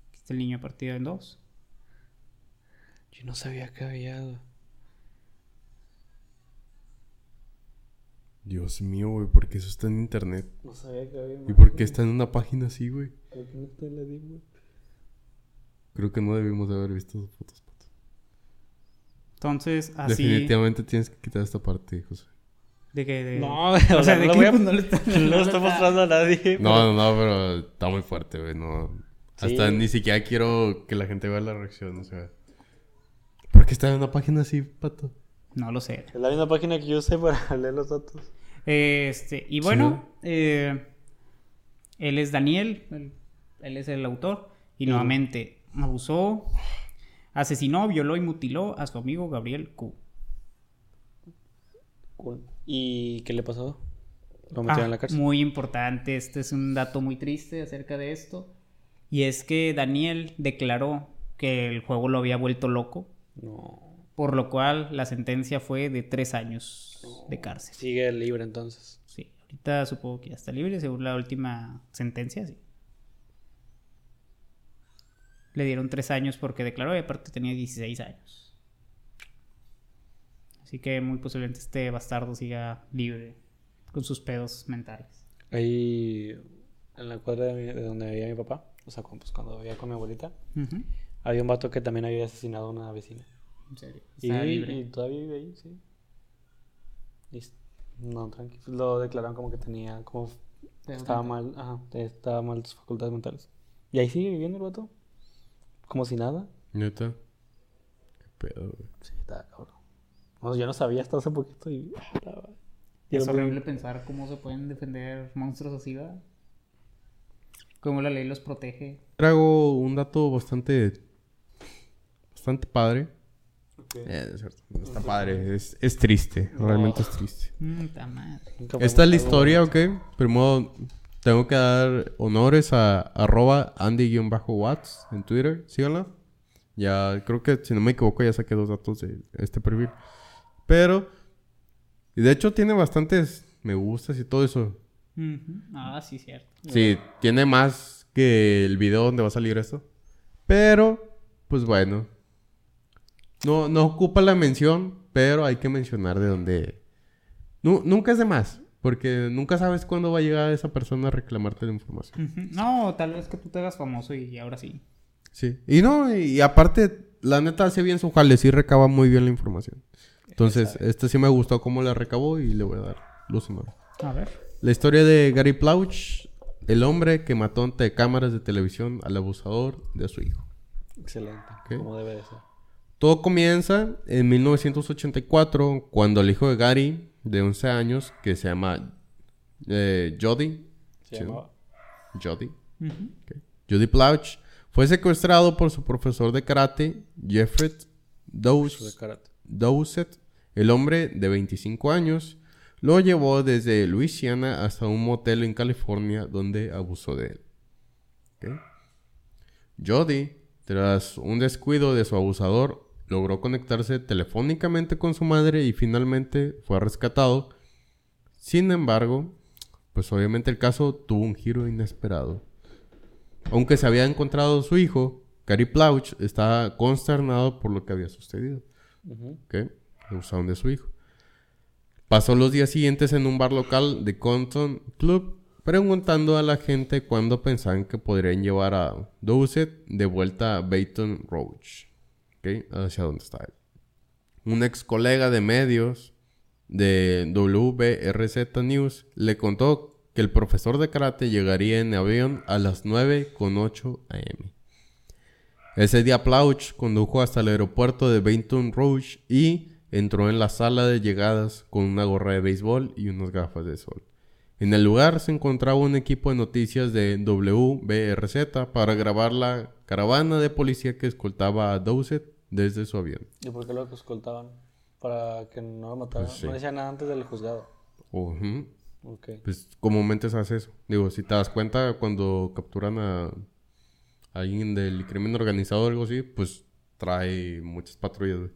Aquí está el niño partido en dos. Yo no sabía que había. Dios mío, güey, ¿por qué eso está en internet? No sabía que había. ¿Y por qué está en una página así, güey? ¿Por qué no está en la Disney? Creo que no debimos de haber visto esas fotos. pato. Entonces, así. Definitivamente tienes que quitar esta parte, José. De que. de- No, [laughs] o sea, de no que voy a- pues, no le está. [laughs] No lo le estoy está- mostrando a nadie. No, no, no, pero está muy fuerte, güey. No. Hasta Sí. ni siquiera quiero que la gente vea la reacción, o sea. ¿Por qué está en una página así, pato? No lo sé. Es la misma página que yo usé para [laughs] leer los datos. Este, y bueno, eh, él es Daniel, él, él es el autor, y nuevamente abusó, asesinó, violó y mutiló a su amigo Gabriel Q. ¿Y qué le pasó? Lo metieron Ah, en la cárcel. Muy importante, este es un dato muy triste acerca de esto, y es que Daniel declaró que el juego lo había vuelto loco, No. Por lo cual la sentencia fue de tres años de cárcel. Sigue libre entonces. Sí, ahorita supongo que ya está libre, según la última sentencia, sí. Le dieron tres años porque declaró y aparte tenía 16 años. Así que muy posiblemente este bastardo siga libre con sus pedos mentales. Ahí en la cuadra de, mi- de donde vivía mi papá, o sea, pues, cuando vivía con mi abuelita, había un vato que también había asesinado a una vecina. En serio. Y, y todavía vive ahí, sí. No, tranquilo. Lo declararon como que tenía, como estaba mal, ajá, estaba mal sus facultades mentales. Y ahí sigue viviendo el vato. Como si nada. Neta. Qué pedo, güey. Sí, está cabrón. No, yo no sabía hasta hace poquito y... y Es lo- horrible pensar cómo se pueden defender monstruos así, ¿verdad? Cómo la ley los protege. Traigo un dato bastante. bastante padre. Eh, es cierto, está padre, es, es triste, realmente es triste. Mm, madre. Esta es la historia, ¿ok? Primero tengo que dar honores a arroba Andy-Watts en Twitter, síganla. Ya creo que, si no me equivoco, ya saqué dos datos de este perfil. Pero, y de hecho tiene bastantes me gustas y todo eso. Ah, sí, cierto. Sí, tiene más que el video donde va a salir esto. Pero, pues bueno. No, no ocupa la mención, pero hay que mencionar de dónde. Nu- nunca es de más, porque nunca sabes cuándo va a llegar esa persona a reclamarte la información. No, tal vez que tú te hagas famoso y ahora sí. Sí. Y no, y, aparte, la neta hace bien su jale, sí recaba muy bien la información. Entonces, este sí me gustó cómo la recabó y le voy a dar los honores. A ver. La historia de Gary Plauch, el hombre que mató ante cámaras de televisión al abusador de su hijo. Excelente. Como debe de ser. Todo comienza en 1984 cuando el hijo de Gary, de 11 años, que se llama eh, Jody, Se Sí. llamaba. Jody, Jody Plauch, fue secuestrado por su profesor de karate, Jeffrey. Dowsett, El hombre, de 25 años, lo llevó desde Luisiana hasta un motel en California donde abusó de él. Jody, tras un descuido de su abusador, logró conectarse telefónicamente con su madre y finalmente fue rescatado. Sin embargo, pues obviamente el caso tuvo un giro inesperado. Aunque se había encontrado su hijo, Gary Plauch estaba consternado por lo que había sucedido. ¿Ok? Abusaron de su hijo. Pasó los días siguientes en un bar local de Compton Club preguntando a la gente cuándo pensaban que podrían llevar a Dowsett de vuelta a Baton Rouge. Hacia dónde está él. Un ex colega de medios de WRZ News le contó que el profesor de karate llegaría en avión a las 9 con 8 am. Ese día Plauch condujo hasta el aeropuerto de Baton Rouge y entró en la sala de llegadas con una gorra de béisbol y unas gafas de sol. En el lugar se encontraba un equipo de noticias de WBRZ para grabar la caravana de policía que escoltaba a Dowsett desde su avión. ¿Y por qué lo escoltaban? Para que no lo mataran. Pues sí. No decía nada antes del juzgado. Ujú. Ok. Pues comúnmente se hace eso. Digo, si te das cuenta cuando capturan a alguien del crimen organizado o algo así, pues trae muchas patrullas.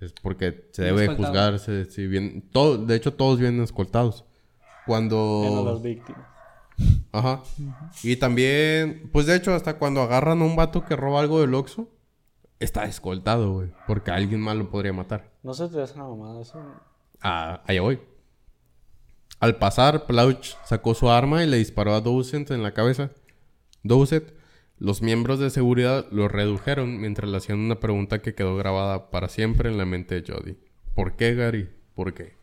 Es porque se debe escoltado. juzgarse, si bien, todo, de hecho todos vienen escoltados. Cuando Menos las víctimas. Ajá. Y también, pues de hecho, hasta cuando agarran a un vato que roba algo del Oxxo, está escoltado, güey. Porque alguien más lo podría matar. No se te hace una mamada eso. Ah, allá voy. Al pasar, Plauch sacó su arma y le disparó a Dowsett en la cabeza. Dowsett, los miembros de seguridad lo redujeron mientras le hacían una pregunta que quedó grabada para siempre en la mente de Jody. ¿Por qué, Gary? ¿Por qué?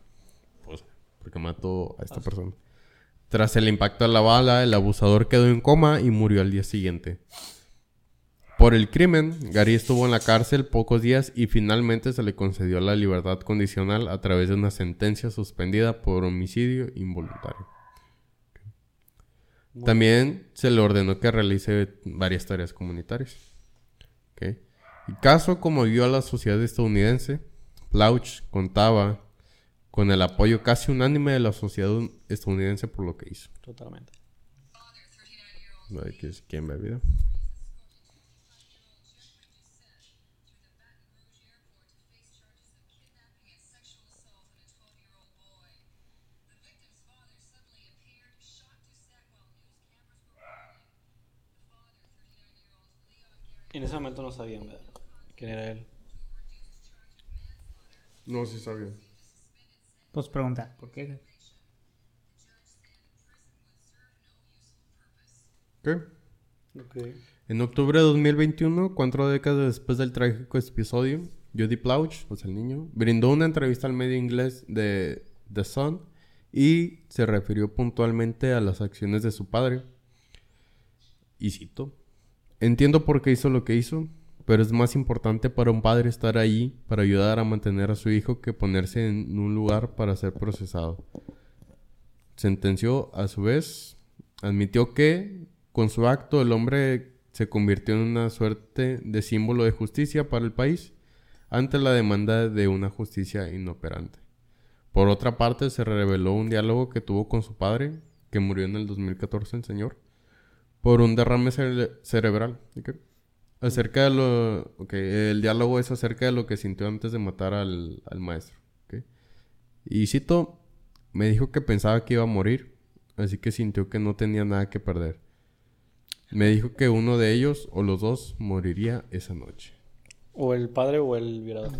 Pues, porque mató a esta persona. Tras el impacto de la bala, el abusador quedó en coma y murió al día siguiente. Por el crimen, Gary estuvo en la cárcel pocos días y finalmente se le concedió la libertad condicional a través de una sentencia suspendida por homicidio involuntario. También se le ordenó que realice varias tareas comunitarias. ¿Ok? El caso conmovió a la sociedad estadounidense. Plauch contaba con el apoyo casi unánime de la sociedad estadounidense por lo que hizo. Totalmente. ¿quién- ¿Quién ve video? En ese momento no sabían ¿verdad? quién era él. No, sí sabía. Pues pregunta, ¿por qué? ¿Qué? Ok. En octubre de 2021, cuatro décadas después del trágico episodio, Judy Plauch, o sea, el niño, brindó una entrevista al medio inglés de The Sun y se refirió puntualmente a las acciones de su padre. Y cito, entiendo por qué hizo lo que hizo, pero es más importante para un padre estar ahí para ayudar a mantener a su hijo que ponerse en un lugar para ser procesado. Sentenció, a su vez, admitió que con su acto el hombre se convirtió en una suerte de símbolo de justicia para el país ante la demanda de una justicia inoperante. Por otra parte, se reveló un diálogo que tuvo con su padre, que murió en el 2014, el señor, por un derrame cere- cerebral. ¿ok? Acerca de lo... ok, el diálogo es acerca de lo que sintió antes de matar al, al maestro. ¿ok? Y cito, me dijo que pensaba que iba a morir, así que sintió que no tenía nada que perder. Me dijo que uno de ellos o los dos moriría esa noche. O el padre o el violador.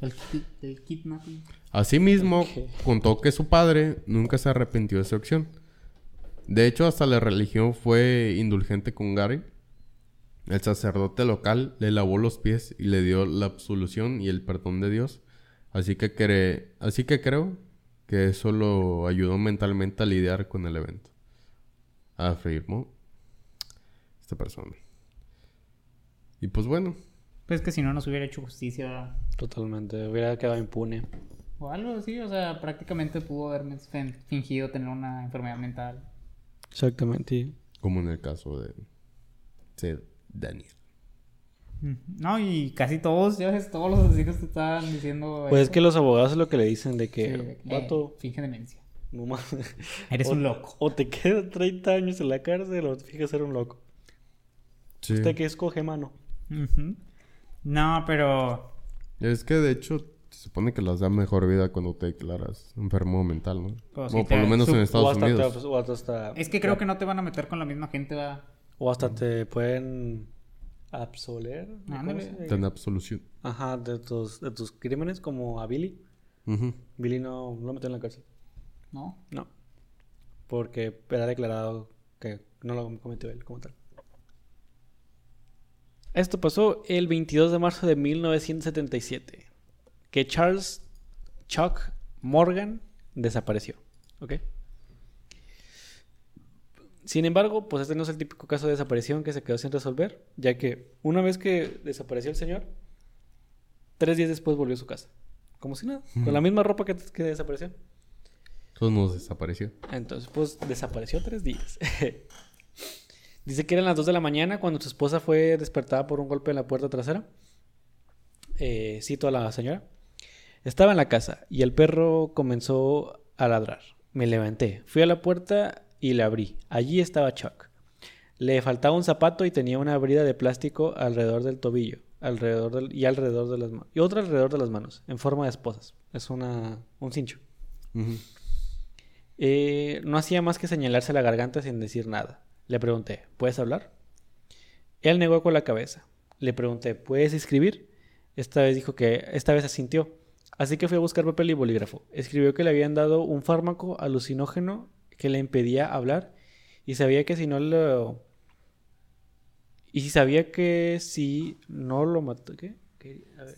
El, ki- el kidnapping. Asimismo, contó que su padre nunca se arrepintió de su acción. De hecho, hasta la religión fue indulgente con Gary. El sacerdote local le lavó los pies y le dio la absolución y el perdón de Dios. Así que, cre- Así que creo que eso lo ayudó mentalmente a lidiar con el evento. Afirmó esta persona. Y pues bueno, Pues que si no nos hubiera hecho justicia Totalmente. Hubiera quedado impune. o algo así, o sea, prácticamente pudo haberme fin- fingido tener una enfermedad mental. Exactamente. como en el caso de, de Daniel. No, y casi todos, ya ves, todos los asesinos te estaban diciendo. Pues es que los abogados es lo que le dicen de Sí, que, que, vato, eh, finge demencia. no mames. Eres O- un loco. O te quedas 30 años en la cárcel o te fijas ser un loco. Sí. ¿Usted qué escoge, mano? No, pero. Es que de hecho supone que las da mejor vida cuando te declaras enfermo mental, ¿no? Pues o por lo menos en Estados hasta, Unidos. te- o hasta, Es que creo que no te van a meter con la misma gente, va. o hasta te pueden absolver. ¿cómo Ándale. se- Te absolución. Ajá, de tus, de tus crímenes, como a Billy. Billy no, no lo metió en la cárcel. ¿No? No. Porque era declarado que no lo cometió él como tal. Esto pasó el 22 de marzo de 1977. Que Charles Chuck Morgan desapareció. ¿Ok? Sin embargo, pues este no es el típico caso de desaparición que se quedó sin resolver, ya que una vez que desapareció el señor, tres días después volvió a su casa. Como si nada, con la misma ropa que, que desapareció. Todo nos desapareció. Entonces, pues desapareció tres días. [laughs] Dice que eran las 2 de la mañana cuando su esposa fue despertada por un golpe en la puerta trasera. Eh, cito a la señora. Estaba en la casa y el perro comenzó a ladrar. Me levanté, fui a la puerta y la abrí. Allí estaba Chuck. Le faltaba un zapato y tenía una brida de plástico alrededor del tobillo alrededor del- y alrededor de las manos. Y otra alrededor de las manos, en forma de esposas. Es una, un cincho. Eh, no hacía más que señalarse la garganta sin decir nada. Le pregunté, ¿puedes hablar? Él negó con la cabeza. Le pregunté, ¿puedes escribir? Esta vez dijo que esta vez asintió. Así que fui a buscar papel y bolígrafo. Escribió que le habían dado un fármaco alucinógeno que le impedía hablar y sabía que si no lo y si sabía que si no lo mató, ¿qué? ¿Qué? A ver,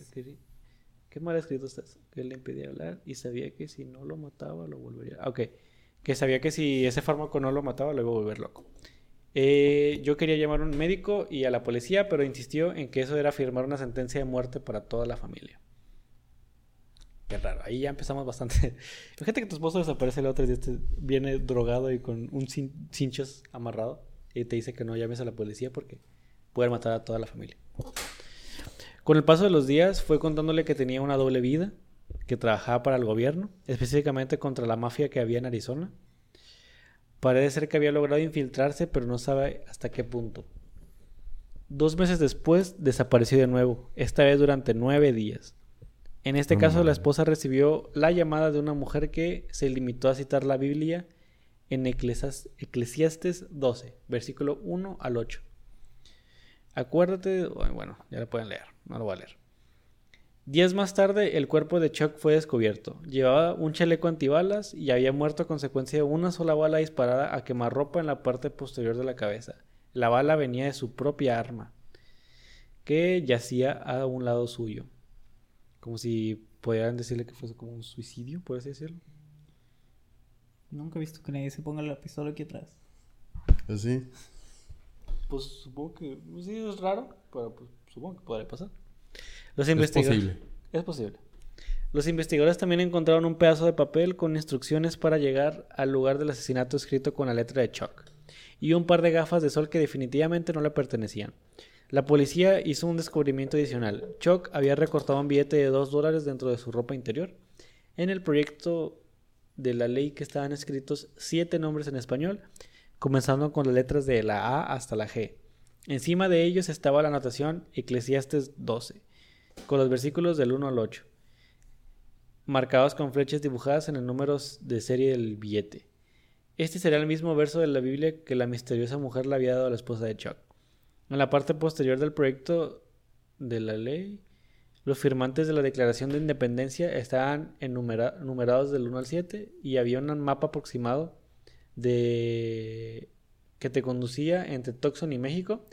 ¿qué, mal escrito estás? Que le impedía hablar y sabía que si no lo mataba lo volvería. ah, Ok, que sabía que si ese fármaco no lo mataba lo iba a volver loco. Eh, yo quería llamar a un médico y a la policía, pero insistió en que eso era firmar una sentencia de muerte para toda la familia. Qué raro, ahí ya empezamos bastante. [laughs] Fíjate que tu esposo desaparece el otro día, viene drogado y con un cin- cinchos amarrado y te dice que no llames a la policía porque puede matar a toda la familia. Con el paso de los días fue contándole que tenía una doble vida, que trabajaba para el gobierno, específicamente contra la mafia que había en Arizona. Parece ser que había logrado infiltrarse, pero no sabe hasta qué punto. Dos meses después desapareció de nuevo, esta vez durante nueve días. En este No caso, la esposa recibió la llamada de una mujer que se limitó a citar la Biblia en Eclesias- Eclesiastes 12, versículo 1 al 8. Acuérdate, bueno, ya lo pueden leer, no lo voy a leer. Días más tarde, el cuerpo de Chuck fue descubierto. Llevaba un chaleco antibalas y había muerto a consecuencia de una sola bala disparada a quemarropa en la parte posterior de la cabeza. La bala venía de su propia arma, que yacía a un lado suyo. Como si pudieran decirle que fuese como un suicidio, por así decirlo. Nunca he visto que nadie se ponga la pistola aquí atrás. Así. Pues supongo que pues sí es raro, pero pues, supongo que podría pasar. Los Es posible. es posible. Los investigadores también encontraron un pedazo de papel con instrucciones para llegar al lugar del asesinato escrito con la letra de Chuck y un par de gafas de sol que definitivamente no le pertenecían. La policía hizo un descubrimiento adicional. Chuck había recortado un billete de 2 dólares dentro de su ropa interior. En el proyecto de la ley que estaban escritos siete nombres en español, comenzando con las letras de la A hasta la G. Encima de ellos estaba la anotación Eclesiastes 12, con los versículos del 1 al 8, marcados con flechas dibujadas en el número de serie del billete. Este sería el mismo verso de la Biblia que la misteriosa mujer le había dado a la esposa de Chuck. En la parte posterior del proyecto de la ley, los firmantes de la Declaración de Independencia estaban enumera- numerados del 1 al 7 y había un mapa aproximado que te conducía entre Tucson y México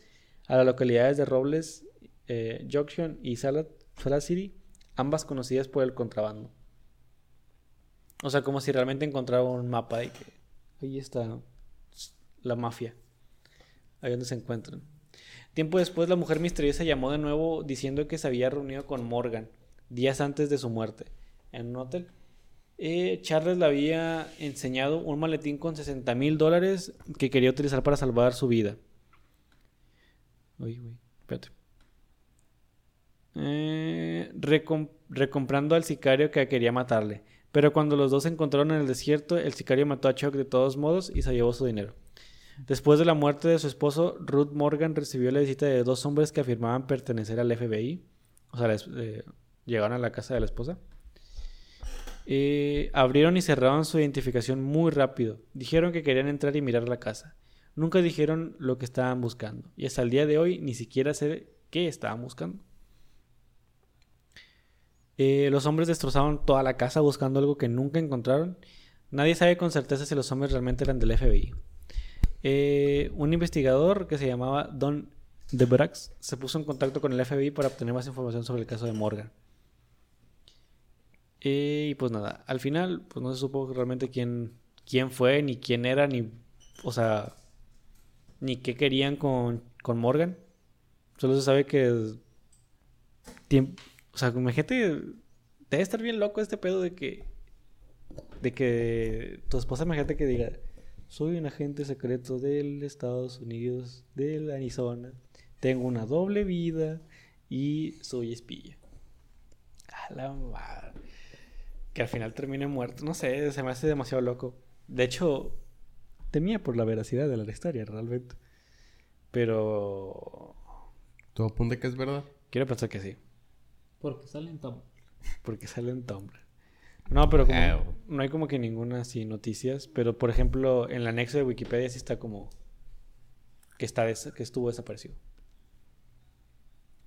a las localidades de Robles, eh, Junction y Salad, Salad City, ambas conocidas por el contrabando. O sea, como si realmente encontraba un mapa de que ahí está la mafia, ahí donde se encuentran. Tiempo después, la mujer misteriosa llamó de nuevo diciendo que se había reunido con Morgan días antes de su muerte en un hotel. Eh, Charles le había enseñado un maletín con 60 mil dólares que quería utilizar para salvar su vida. Uy, güey, espérate. Eh, recom- recomprando al sicario que quería matarle. Pero cuando los dos se encontraron en el desierto, el sicario mató a Chuck de todos modos y se llevó su dinero. Después de la muerte de su esposo, Ruth Morgan recibió la visita de dos hombres que afirmaban pertenecer al FBI. O sea, eh, llegaron a la casa de la esposa. Abrieron y cerraron su identificación muy rápido. Dijeron que querían entrar y mirar la casa. Nunca dijeron lo que estaban buscando. Y hasta el día de hoy ni siquiera sé qué estaban buscando. Eh, los hombres destrozaron toda la casa buscando algo que nunca encontraron. Nadie sabe con certeza si los hombres realmente eran del FBI. Eh, un investigador que se llamaba Don DeBrax se puso en contacto con el FBI para obtener más información sobre el caso de Morgan. Eh, y pues nada, al final pues no se supo realmente quién, quién fue, ni quién era, ni, o sea, ni qué querían con, con Morgan. Solo se sabe que o sea, imagínate, debe estar bien loco este pedo de que, de que tu esposa, imagínate que diga, soy un agente secreto del Estados Unidos, del Arizona, tengo una doble vida y soy espía. A la madre. Que al final termine muerto, no sé, se me hace demasiado loco. De hecho, temía por la veracidad de la historia, realmente. Pero ¿Todo apunta que es verdad? quiero pensar que sí. Porque salen Tom. Porque sale en Tumblr. No, pero como, Ah. no hay como que ninguna así noticias. Pero por ejemplo, en el anexo de Wikipedia sí está como que está des- que estuvo desaparecido.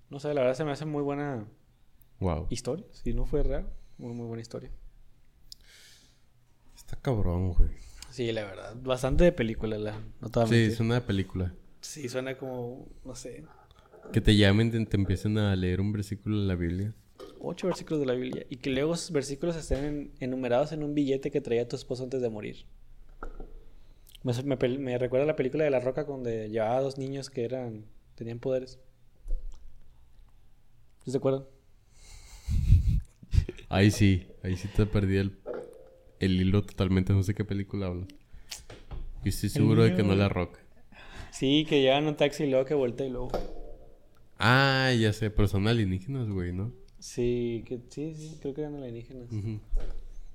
No sé, la verdad se me hace muy buena Wow. historia. Si no fue real, muy muy buena historia. Está cabrón, güey. Sí, la verdad. Bastante de película, la, no te voy a Sí, es una película. Sí, suena como, no sé, Que te llamen, te, te empiecen a leer un versículo de la Biblia. Ocho versículos de la Biblia. Y que luego esos versículos estén en- enumerados en un billete que traía tu esposo antes de morir. Me, me pel- me recuerda a la película de La Roca donde llevaba a dos niños que eran tenían poderes. ¿Sí ¿Se acuerdan? [laughs] Ahí sí, ahí sí te perdí el, el hilo totalmente. No sé qué película hablas. Y estoy seguro de que no es la roca. Sí, que llevan un taxi y luego que vuelta y luego. Ah, ya sé, pero son alienígenas, güey, ¿no? Sí, que sí, sí, creo que eran alienígenas. Ujú.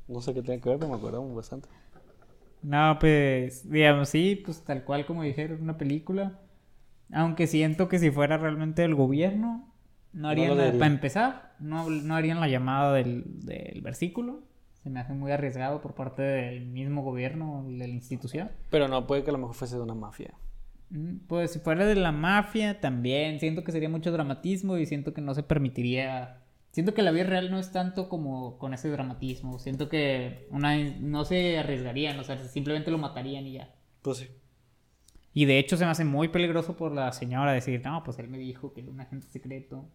No sé qué tienen que ver, pero me acuerdo bastante. No, pues, digamos, sí, pues tal cual como dijeron, una película. Aunque siento que si fuera realmente el gobierno, no harían la- para empezar, no, no harían la llamada del, del versículo. Se me hace muy arriesgado por parte del mismo gobierno, de la institución. Pero no, puede que a lo mejor fuese de una mafia. Mm, Pues si fuera de la mafia también, siento que sería mucho dramatismo y siento que no se permitiría. Siento que la vida real no es tanto como con ese dramatismo. Siento que una, no se arriesgarían, o sea, simplemente lo matarían y ya. Pues sí. Y de hecho se me hace muy peligroso por la señora decir, no, pues él me dijo que era un agente secreto.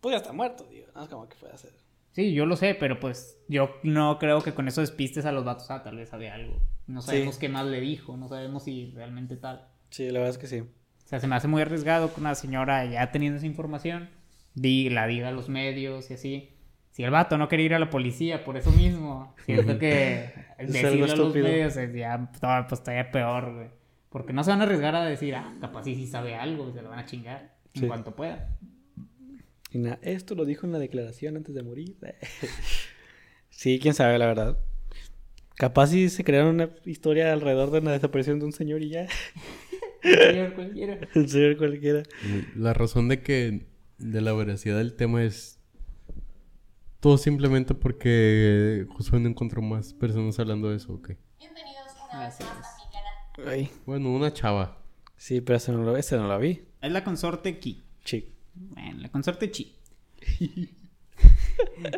Pues ya está muerto, digo. No es como que puede hacer. Sí, yo lo sé, pero pues yo no creo que con eso despistes a los vatos. Ah, tal vez sabe algo. No sabemos Sí. qué más le dijo, no sabemos si realmente tal. Sí, la verdad es que sí. O sea, se me hace muy arriesgado que una señora ya teniendo esa información la diga a los medios y así. Si el vato no quería ir a la policía por eso mismo, siento que [laughs] Es decirlo algo a los estúpido. medios es ya pues todavía peor, güey. Porque no se van a arriesgar a decir, ah, capaz sí, sí sabe algo se lo van a chingar en Sí. cuanto pueda. Y na- esto lo dijo en la declaración antes de morir. [laughs] sí, quién sabe, la verdad. Capaz si se crearon una historia alrededor de la desaparición de un señor y ya. [laughs] Señor cualquiera. El señor cualquiera. La razón de que de la veracidad del tema es todo simplemente porque Josué no encontró más personas hablando de eso, ¿ok? Bienvenidos una vez más a mi canal. Ay. Bueno, una chava. Sí, pero ese no no lo vi. Es la consorte Ki. Chic. Bueno, la consorte Chi. [laughs]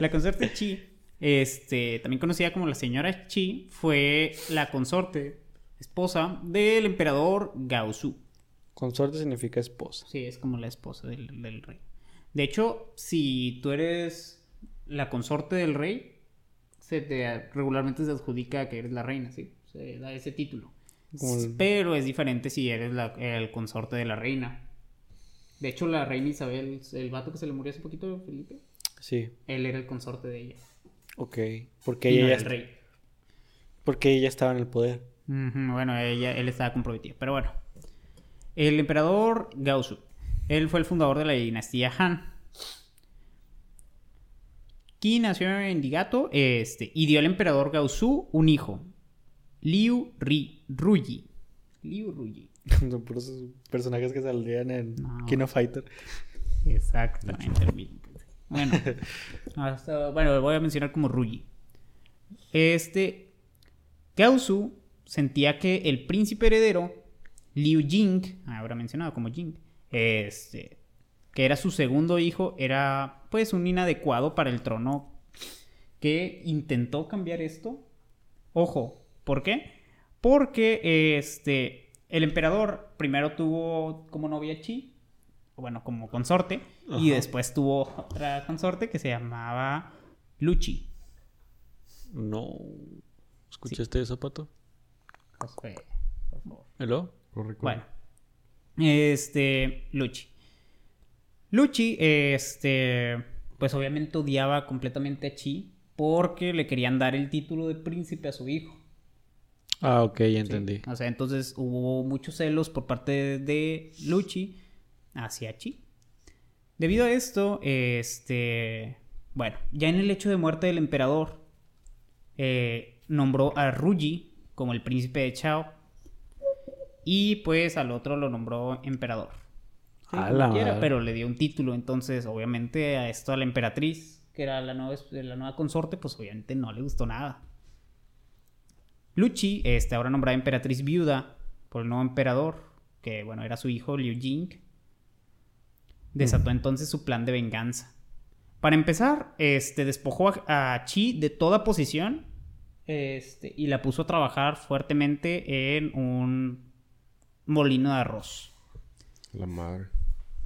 la consorte Chi, este, también conocida como la señora Chi, fue la consorte, esposa del emperador Gaozu. Consorte significa esposa. Sí, es como la esposa del, del rey. De hecho, si tú eres la consorte del rey, se te regularmente se adjudica que eres la reina, sí. Se da ese título. Como el- Pero es diferente si eres la- el consorte de la reina. De hecho, la reina Isabel, el vato que se le murió hace poquito, Felipe, Sí, él era el consorte de ella. ok. Porque y ella, no del est- rey. porque ella estaba en el poder. Bueno, ella, él estaba comprometido. Pero bueno. El emperador Gaozu. Él fue el fundador de la dinastía Han. Qi nació en Digato este, y dio al emperador Gaozu un hijo, Liu Ri, Ruyi. Liu Ruyi. [laughs] Son puros personajes que saldrían en No. King of Fighter. Exactamente. Bueno, [laughs] hasta- bueno, voy a mencionar como Ruyi. Este, Gaozu sentía que el príncipe heredero, Liu Jing, ahora mencionado como Jing, este, que era su segundo hijo, era pues un inadecuado para el trono que intentó cambiar esto. Ojo, ¿por qué? Porque este, el emperador primero tuvo como novia Chi, bueno, como consorte, y después tuvo otra consorte que se llamaba Luchi. No. ¿Escuchaste eso, Pato? Josué, por favor. ¿Hello? Corre, corre. Bueno, este, Luchi. Luchi, este, pues obviamente odiaba completamente a Chi porque le querían dar el título de príncipe a su hijo. Ah, ok, ya ¿sí? entendí. O sea, entonces hubo muchos celos por parte de Luchi hacia Chi. Debido a esto, este, bueno, ya en el hecho de muerte del emperador, eh, nombró a Ruyi como el príncipe de Chao y pues al otro lo nombró emperador. Sí, quiera, pero le dio un título, entonces obviamente a esto a la emperatriz, que era la nueva, la nueva consorte, pues obviamente no le gustó nada. Luchi, este, ahora nombrada emperatriz viuda por el nuevo emperador, que bueno, era su hijo Liu Jing, desató entonces su plan de venganza. Para empezar, este, despojó a, a Chi de toda posición este, y la puso a trabajar fuertemente en un molino de arroz. La madre.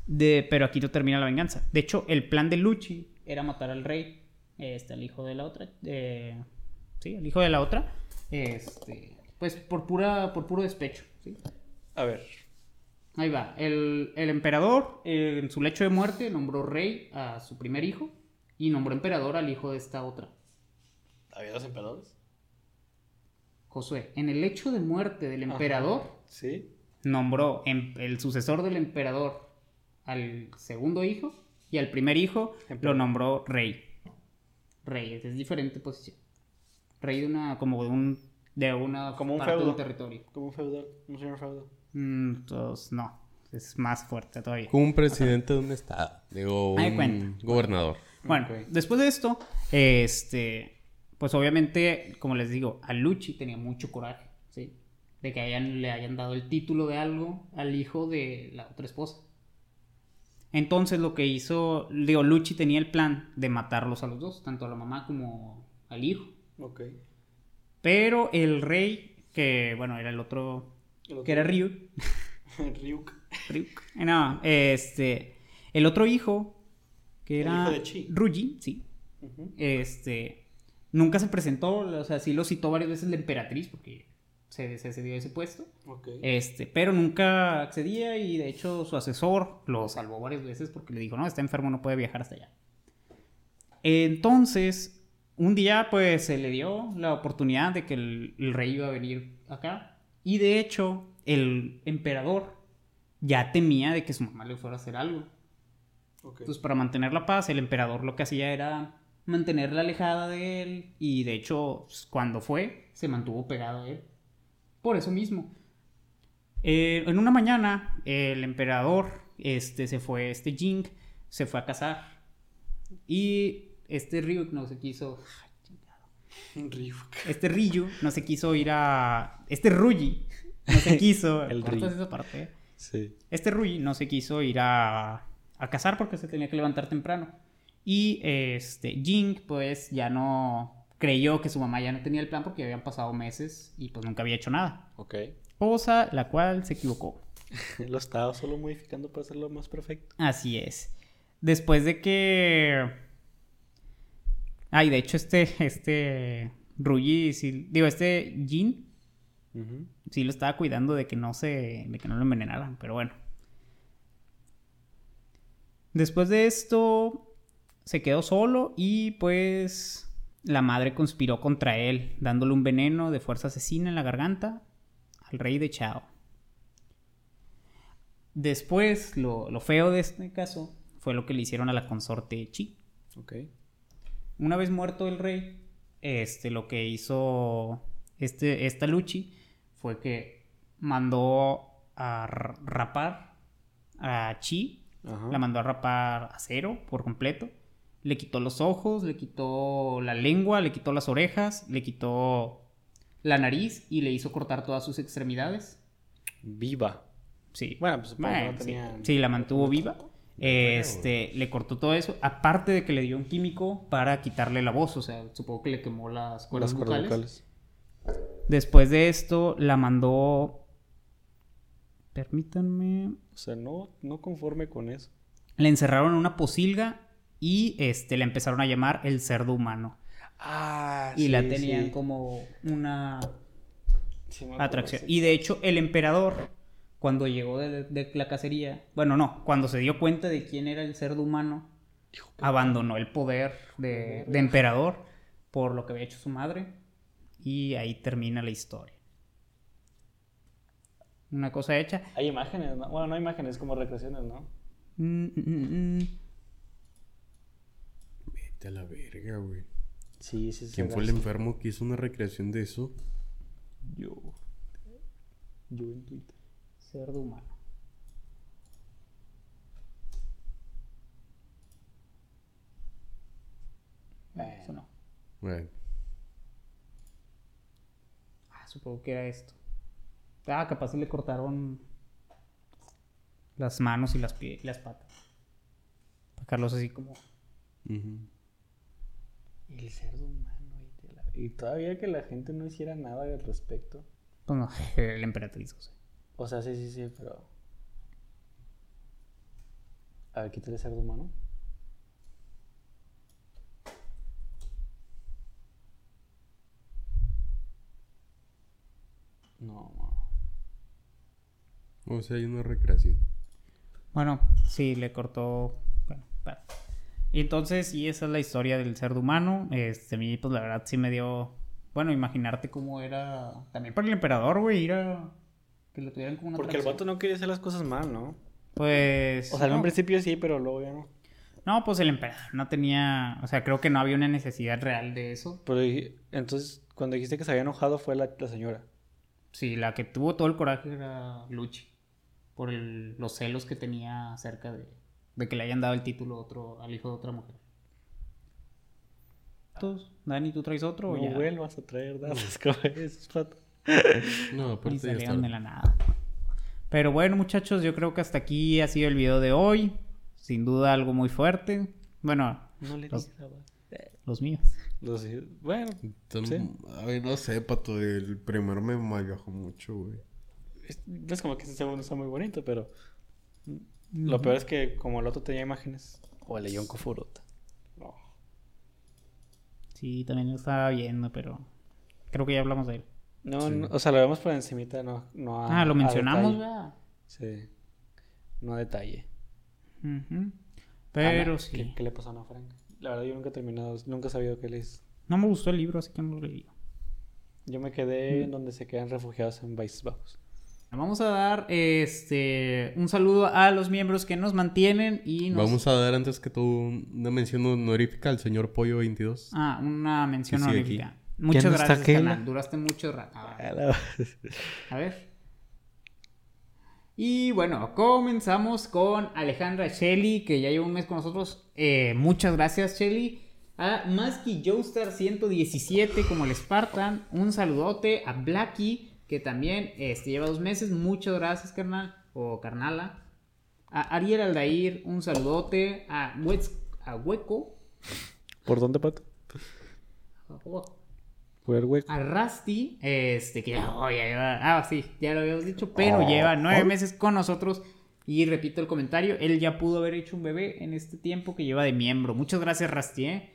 De, pero aquí no termina la venganza. De hecho, el plan de Luchi era matar al rey, este, al hijo de la otra, eh, sí, al hijo de la otra, este, pues por pura, por puro despecho, ¿sí? A ver. Ahí va. El, el emperador, eh, en su lecho de muerte, nombró rey a su primer hijo y nombró emperador al hijo de esta otra. ¿Había dos emperadores? Josué, en el lecho de muerte del emperador, Sí. Nombró em- el sucesor del emperador al segundo hijo y al primer hijo lo nombró rey. Rey, es diferente posición. Rey de una, como de un, de una Como un parte de feudo. un territorio. Como un feudal, un señor feudal. Mm, entonces, no, es más fuerte todavía. Como un presidente de un estado. Digo, un cuenta. gobernador. Bueno, después de esto, este, pues obviamente, como les digo, a Luchi tenía mucho coraje. De que hayan, le hayan dado el título de algo al hijo de la otra esposa. Entonces lo que hizo, digo, Luchi tenía el plan de matarlos a los dos, tanto a la mamá como al hijo. Ok. Pero el rey, que bueno, era el otro, que era Ryu, [laughs] Ryuk. Ryuk. Eh, No, este. El otro hijo, que El era. hijo de Chi. Ruyi, sí. Este. Nunca se presentó, o sea, sí lo citó varias veces la emperatriz, porque se, se cedió ese puesto. Este, pero nunca accedía y de hecho su asesor lo salvó varias veces porque le dijo, no, está enfermo, no puede viajar hasta allá. Entonces, un día pues se le dio la oportunidad de que el, el rey iba a venir acá. Y de hecho, el emperador ya temía de que su mamá le fuera a hacer algo. Ok. Entonces, para mantener la paz, el emperador lo que hacía era mantenerla alejada de él. Y de hecho, pues, cuando fue, se mantuvo pegado a él. Por eso mismo. Eh, en una mañana, el emperador este, se fue, este Jing, se fue a cazar. Y este Ryuk no se quiso. [laughs] Ryuk. Este Ryu no se quiso ir a. Este Ruyi no se [laughs] quiso. El ¿cortas Ryu. esa parte? Sí. Este Rui no se quiso ir a, a cazar porque se tenía que levantar temprano. Y este Jing, pues ya no creyó que su mamá ya no tenía el plan porque habían pasado meses y pues nunca había hecho nada. Ok. Cosa la cual se equivocó. [laughs] Lo estaba solo modificando para hacerlo más perfecto. Así es. Después de que. Ay, de hecho, este. Este. Ruyi, sí- digo, este Jin sí lo estaba cuidando de que no se. de que no lo envenenaran, pero bueno. Después de esto. Se quedó solo y pues. La madre conspiró contra él, dándole un veneno de fuerza asesina en la garganta al rey de Chao. Después, lo, lo feo de este caso fue lo que le hicieron a la consorte Chi. Ok. una vez muerto el rey, este, lo que hizo este, esta Luchi fue que mandó a rapar a Chi, Ajá. la mandó a rapar a cero por completo. Le quitó los ojos, le quitó la lengua, le quitó las orejas, le quitó la nariz y le hizo cortar todas sus extremidades. Viva. Sí. Bueno, pues Bueno, no sí. tenían- Sí, la mantuvo viva. Este, le cortó todo eso. Aparte de que le dio un químico para quitarle la voz. O sea, supongo que le quemó las cuerdas Las cuerdas vocales. vocales. Después de esto, la mandó. Permítanme. O sea, no, no conforme con eso. Le encerraron en una posilga y este, le empezaron a llamar el cerdo humano. Ah, Y la tenían como una atracción. Y de hecho, el emperador, cuando llegó de, de la cacería, bueno, no, cuando se dio cuenta de quién era el cerdo humano, abandonó el poder de, de emperador por lo que había hecho su madre. Y ahí termina la historia. Una cosa hecha. Hay imágenes, ¿no? Bueno, no hay imágenes, como recreaciones, ¿no? Mm, mm, mm, a la verga, güey. Sí, sí, sí. ¿Quién fue el enfermo que hizo una recreación de eso? Yo. Yo en Twitter. Cerdo humano. No, eso no. Bueno, Ah, supongo que era esto. Ah, capaz se le cortaron las manos y las, pie- las patas. Para Carlos así como... ujú. El cerdo humano. Y, de la- y todavía que la gente no hiciera nada al respecto. Pues no, [laughs] el emperatriz, o sea. O sea, sí, sí, sí, pero. A ver, quítale cerdo humano. No, no. O sea, hay una recreación. Bueno, sí, le cortó... Bueno, bueno. Y entonces, y esa es la historia del cerdo humano. Este, a mí, pues la verdad sí me dio... Bueno, imaginarte cómo era... También para el emperador, güey, ir a... Que lo tuvieran como una Porque el vato no quería hacer las cosas mal, ¿no? Pues... O sea, en un principio sí, pero luego ya no. No, pues el emperador no tenía... O sea, creo que no había una necesidad real de eso. Pero entonces, cuando dijiste que se había enojado fue la, la señora. Sí, la que tuvo todo el coraje era Luchi. Por el- los celos que tenía acerca de, de que le hayan dado el título a otro, al hijo de otra mujer. ¿Todos? Dani, ¿tú traes otro o No ya? vuelvas a traer datos como esos, pato. [laughs] No, aparte ya salieron está. de la nada. Pero bueno, muchachos, yo creo que hasta aquí ha sido el video de hoy. Sin duda algo muy fuerte. Bueno, No le Los- los míos. Los- bueno, Tam- Sí. Ay, no sé, pato. El primero me malviajó mucho, güey. es- es como que ese segundo está muy bonito, pero lo peor es que como el otro tenía imágenes, o el León Kofurota. No. Sí, también lo estaba viendo, pero creo que ya hablamos de él. No, no, o sea, lo vemos por encimita, no, no a- Ah, lo mencionamos, detalle. ¿verdad? Sí. No a detalle. Ujú. Pero Ana, sí. ¿qué, qué le pasó a Ana Frank? La verdad, yo nunca he terminado, nunca he sabido qué le hizo. No me gustó el libro, así que no lo leí. Yo me quedé en donde se quedan refugiados en Países Bajos. Vamos a dar este un saludo a los miembros que nos mantienen y nos... Vamos a dar antes que todo una mención honorífica al señor Pollo 22. Ah, una mención Sí, sí, honorífica. Muchas gracias, aquí, canal. Duraste mucho rato. Ah, Ah, A ver. Y bueno, comenzamos con Alejandra Shelly, que ya lleva un mes con nosotros. Eh, muchas gracias, Shelly. A Masky Joestar 117, como el Spartan. Un saludote a Blacky, que también este, lleva dos meses. Muchas gracias, carnal. O carnala. A Ariel Aldair, un saludote. A, a Hueco. ¿Por dónde, Pato? Hueco. A Rusty, este, que ya, oh, ya lleva, ah, sí, ya lo habíamos dicho, pero lleva nueve meses con nosotros. Y repito el comentario, él ya pudo haber hecho un bebé en este tiempo que lleva de miembro. Muchas gracias, Rusty, ¿eh?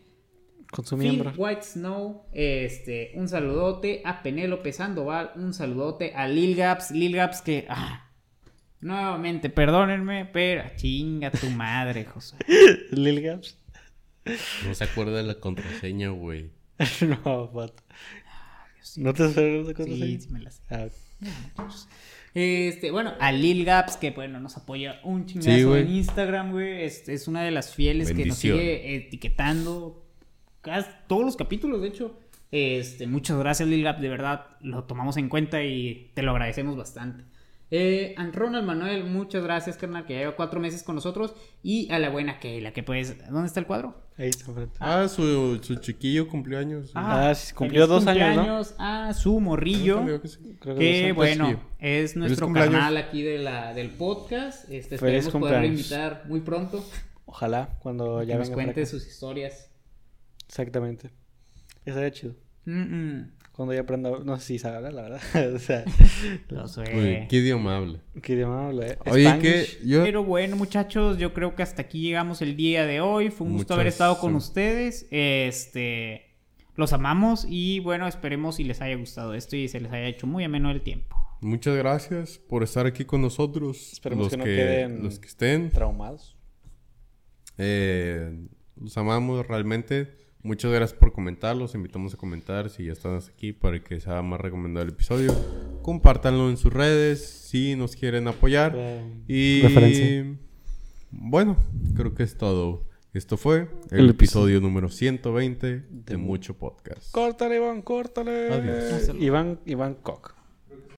Con su Phil miembro. White Snow, este, un saludote. A Penélope Sandoval, un saludote. A Lil Gaps, Lil Gaps que, ah, nuevamente, perdónenme, pero chinga tu madre, José. [laughs] Lil Gaps. No se acuerda de la contraseña, güey. [laughs] no, Pato. ¿No te sabes de cosas Sí, así? sí me la sé. Ah, Este, bueno, a Lil Gaps, que bueno, nos apoya un chingazo Sí, en Instagram, güey. Es, es una de las fieles que nos sigue etiquetando todos los capítulos, de hecho. Este, muchas gracias, Lil Gap, de verdad, lo tomamos en cuenta y te lo agradecemos bastante. Eh, Ronald Manuel, muchas gracias, carnal, que ya lleva cuatro meses con nosotros. Y a la buena Keila, que pues, ¿dónde está el cuadro? Ahí está enfrente. Ah, su, su chiquillo cumplió años. Ah, sí, cumplió dos años, ¿no? A su morrillo. Creo que sí. Creo que Que dos bueno, sí. es nuestro canal aquí de la, del podcast. Este, esperemos poderlo invitar muy pronto. Ojalá, cuando que ya nos venga para cuente acá. sus historias. Exactamente. Estaría chido. Mm, mm. Cuando ya aprenda... No sé si sabe hablar, la verdad. [laughs] o sea, [laughs] Lo sé. Qué idioma habla. ¿qué idioma habla? eh? Oye, que yo... Pero bueno, muchachos, yo creo que hasta aquí llegamos el día de hoy. Fue un gusto haber estado con ustedes. Este, los amamos y bueno, esperemos si les haya gustado esto y se les haya hecho muy ameno el tiempo. Muchas gracias por estar aquí con nosotros. Esperemos los que no queden- Los que estén. Traumados. Eh, los amamos realmente. Muchas gracias por comentar. Los invitamos a comentar si ya están hasta aquí para que sea más recomendado el episodio. Compártanlo en sus redes si nos quieren apoyar. Y referencia. bueno, creo que es todo. Esto fue el, El episodio número 120 de Mucho Podcast. Córtale, Iván, córtale. Adiós. Iván, Iván Koch.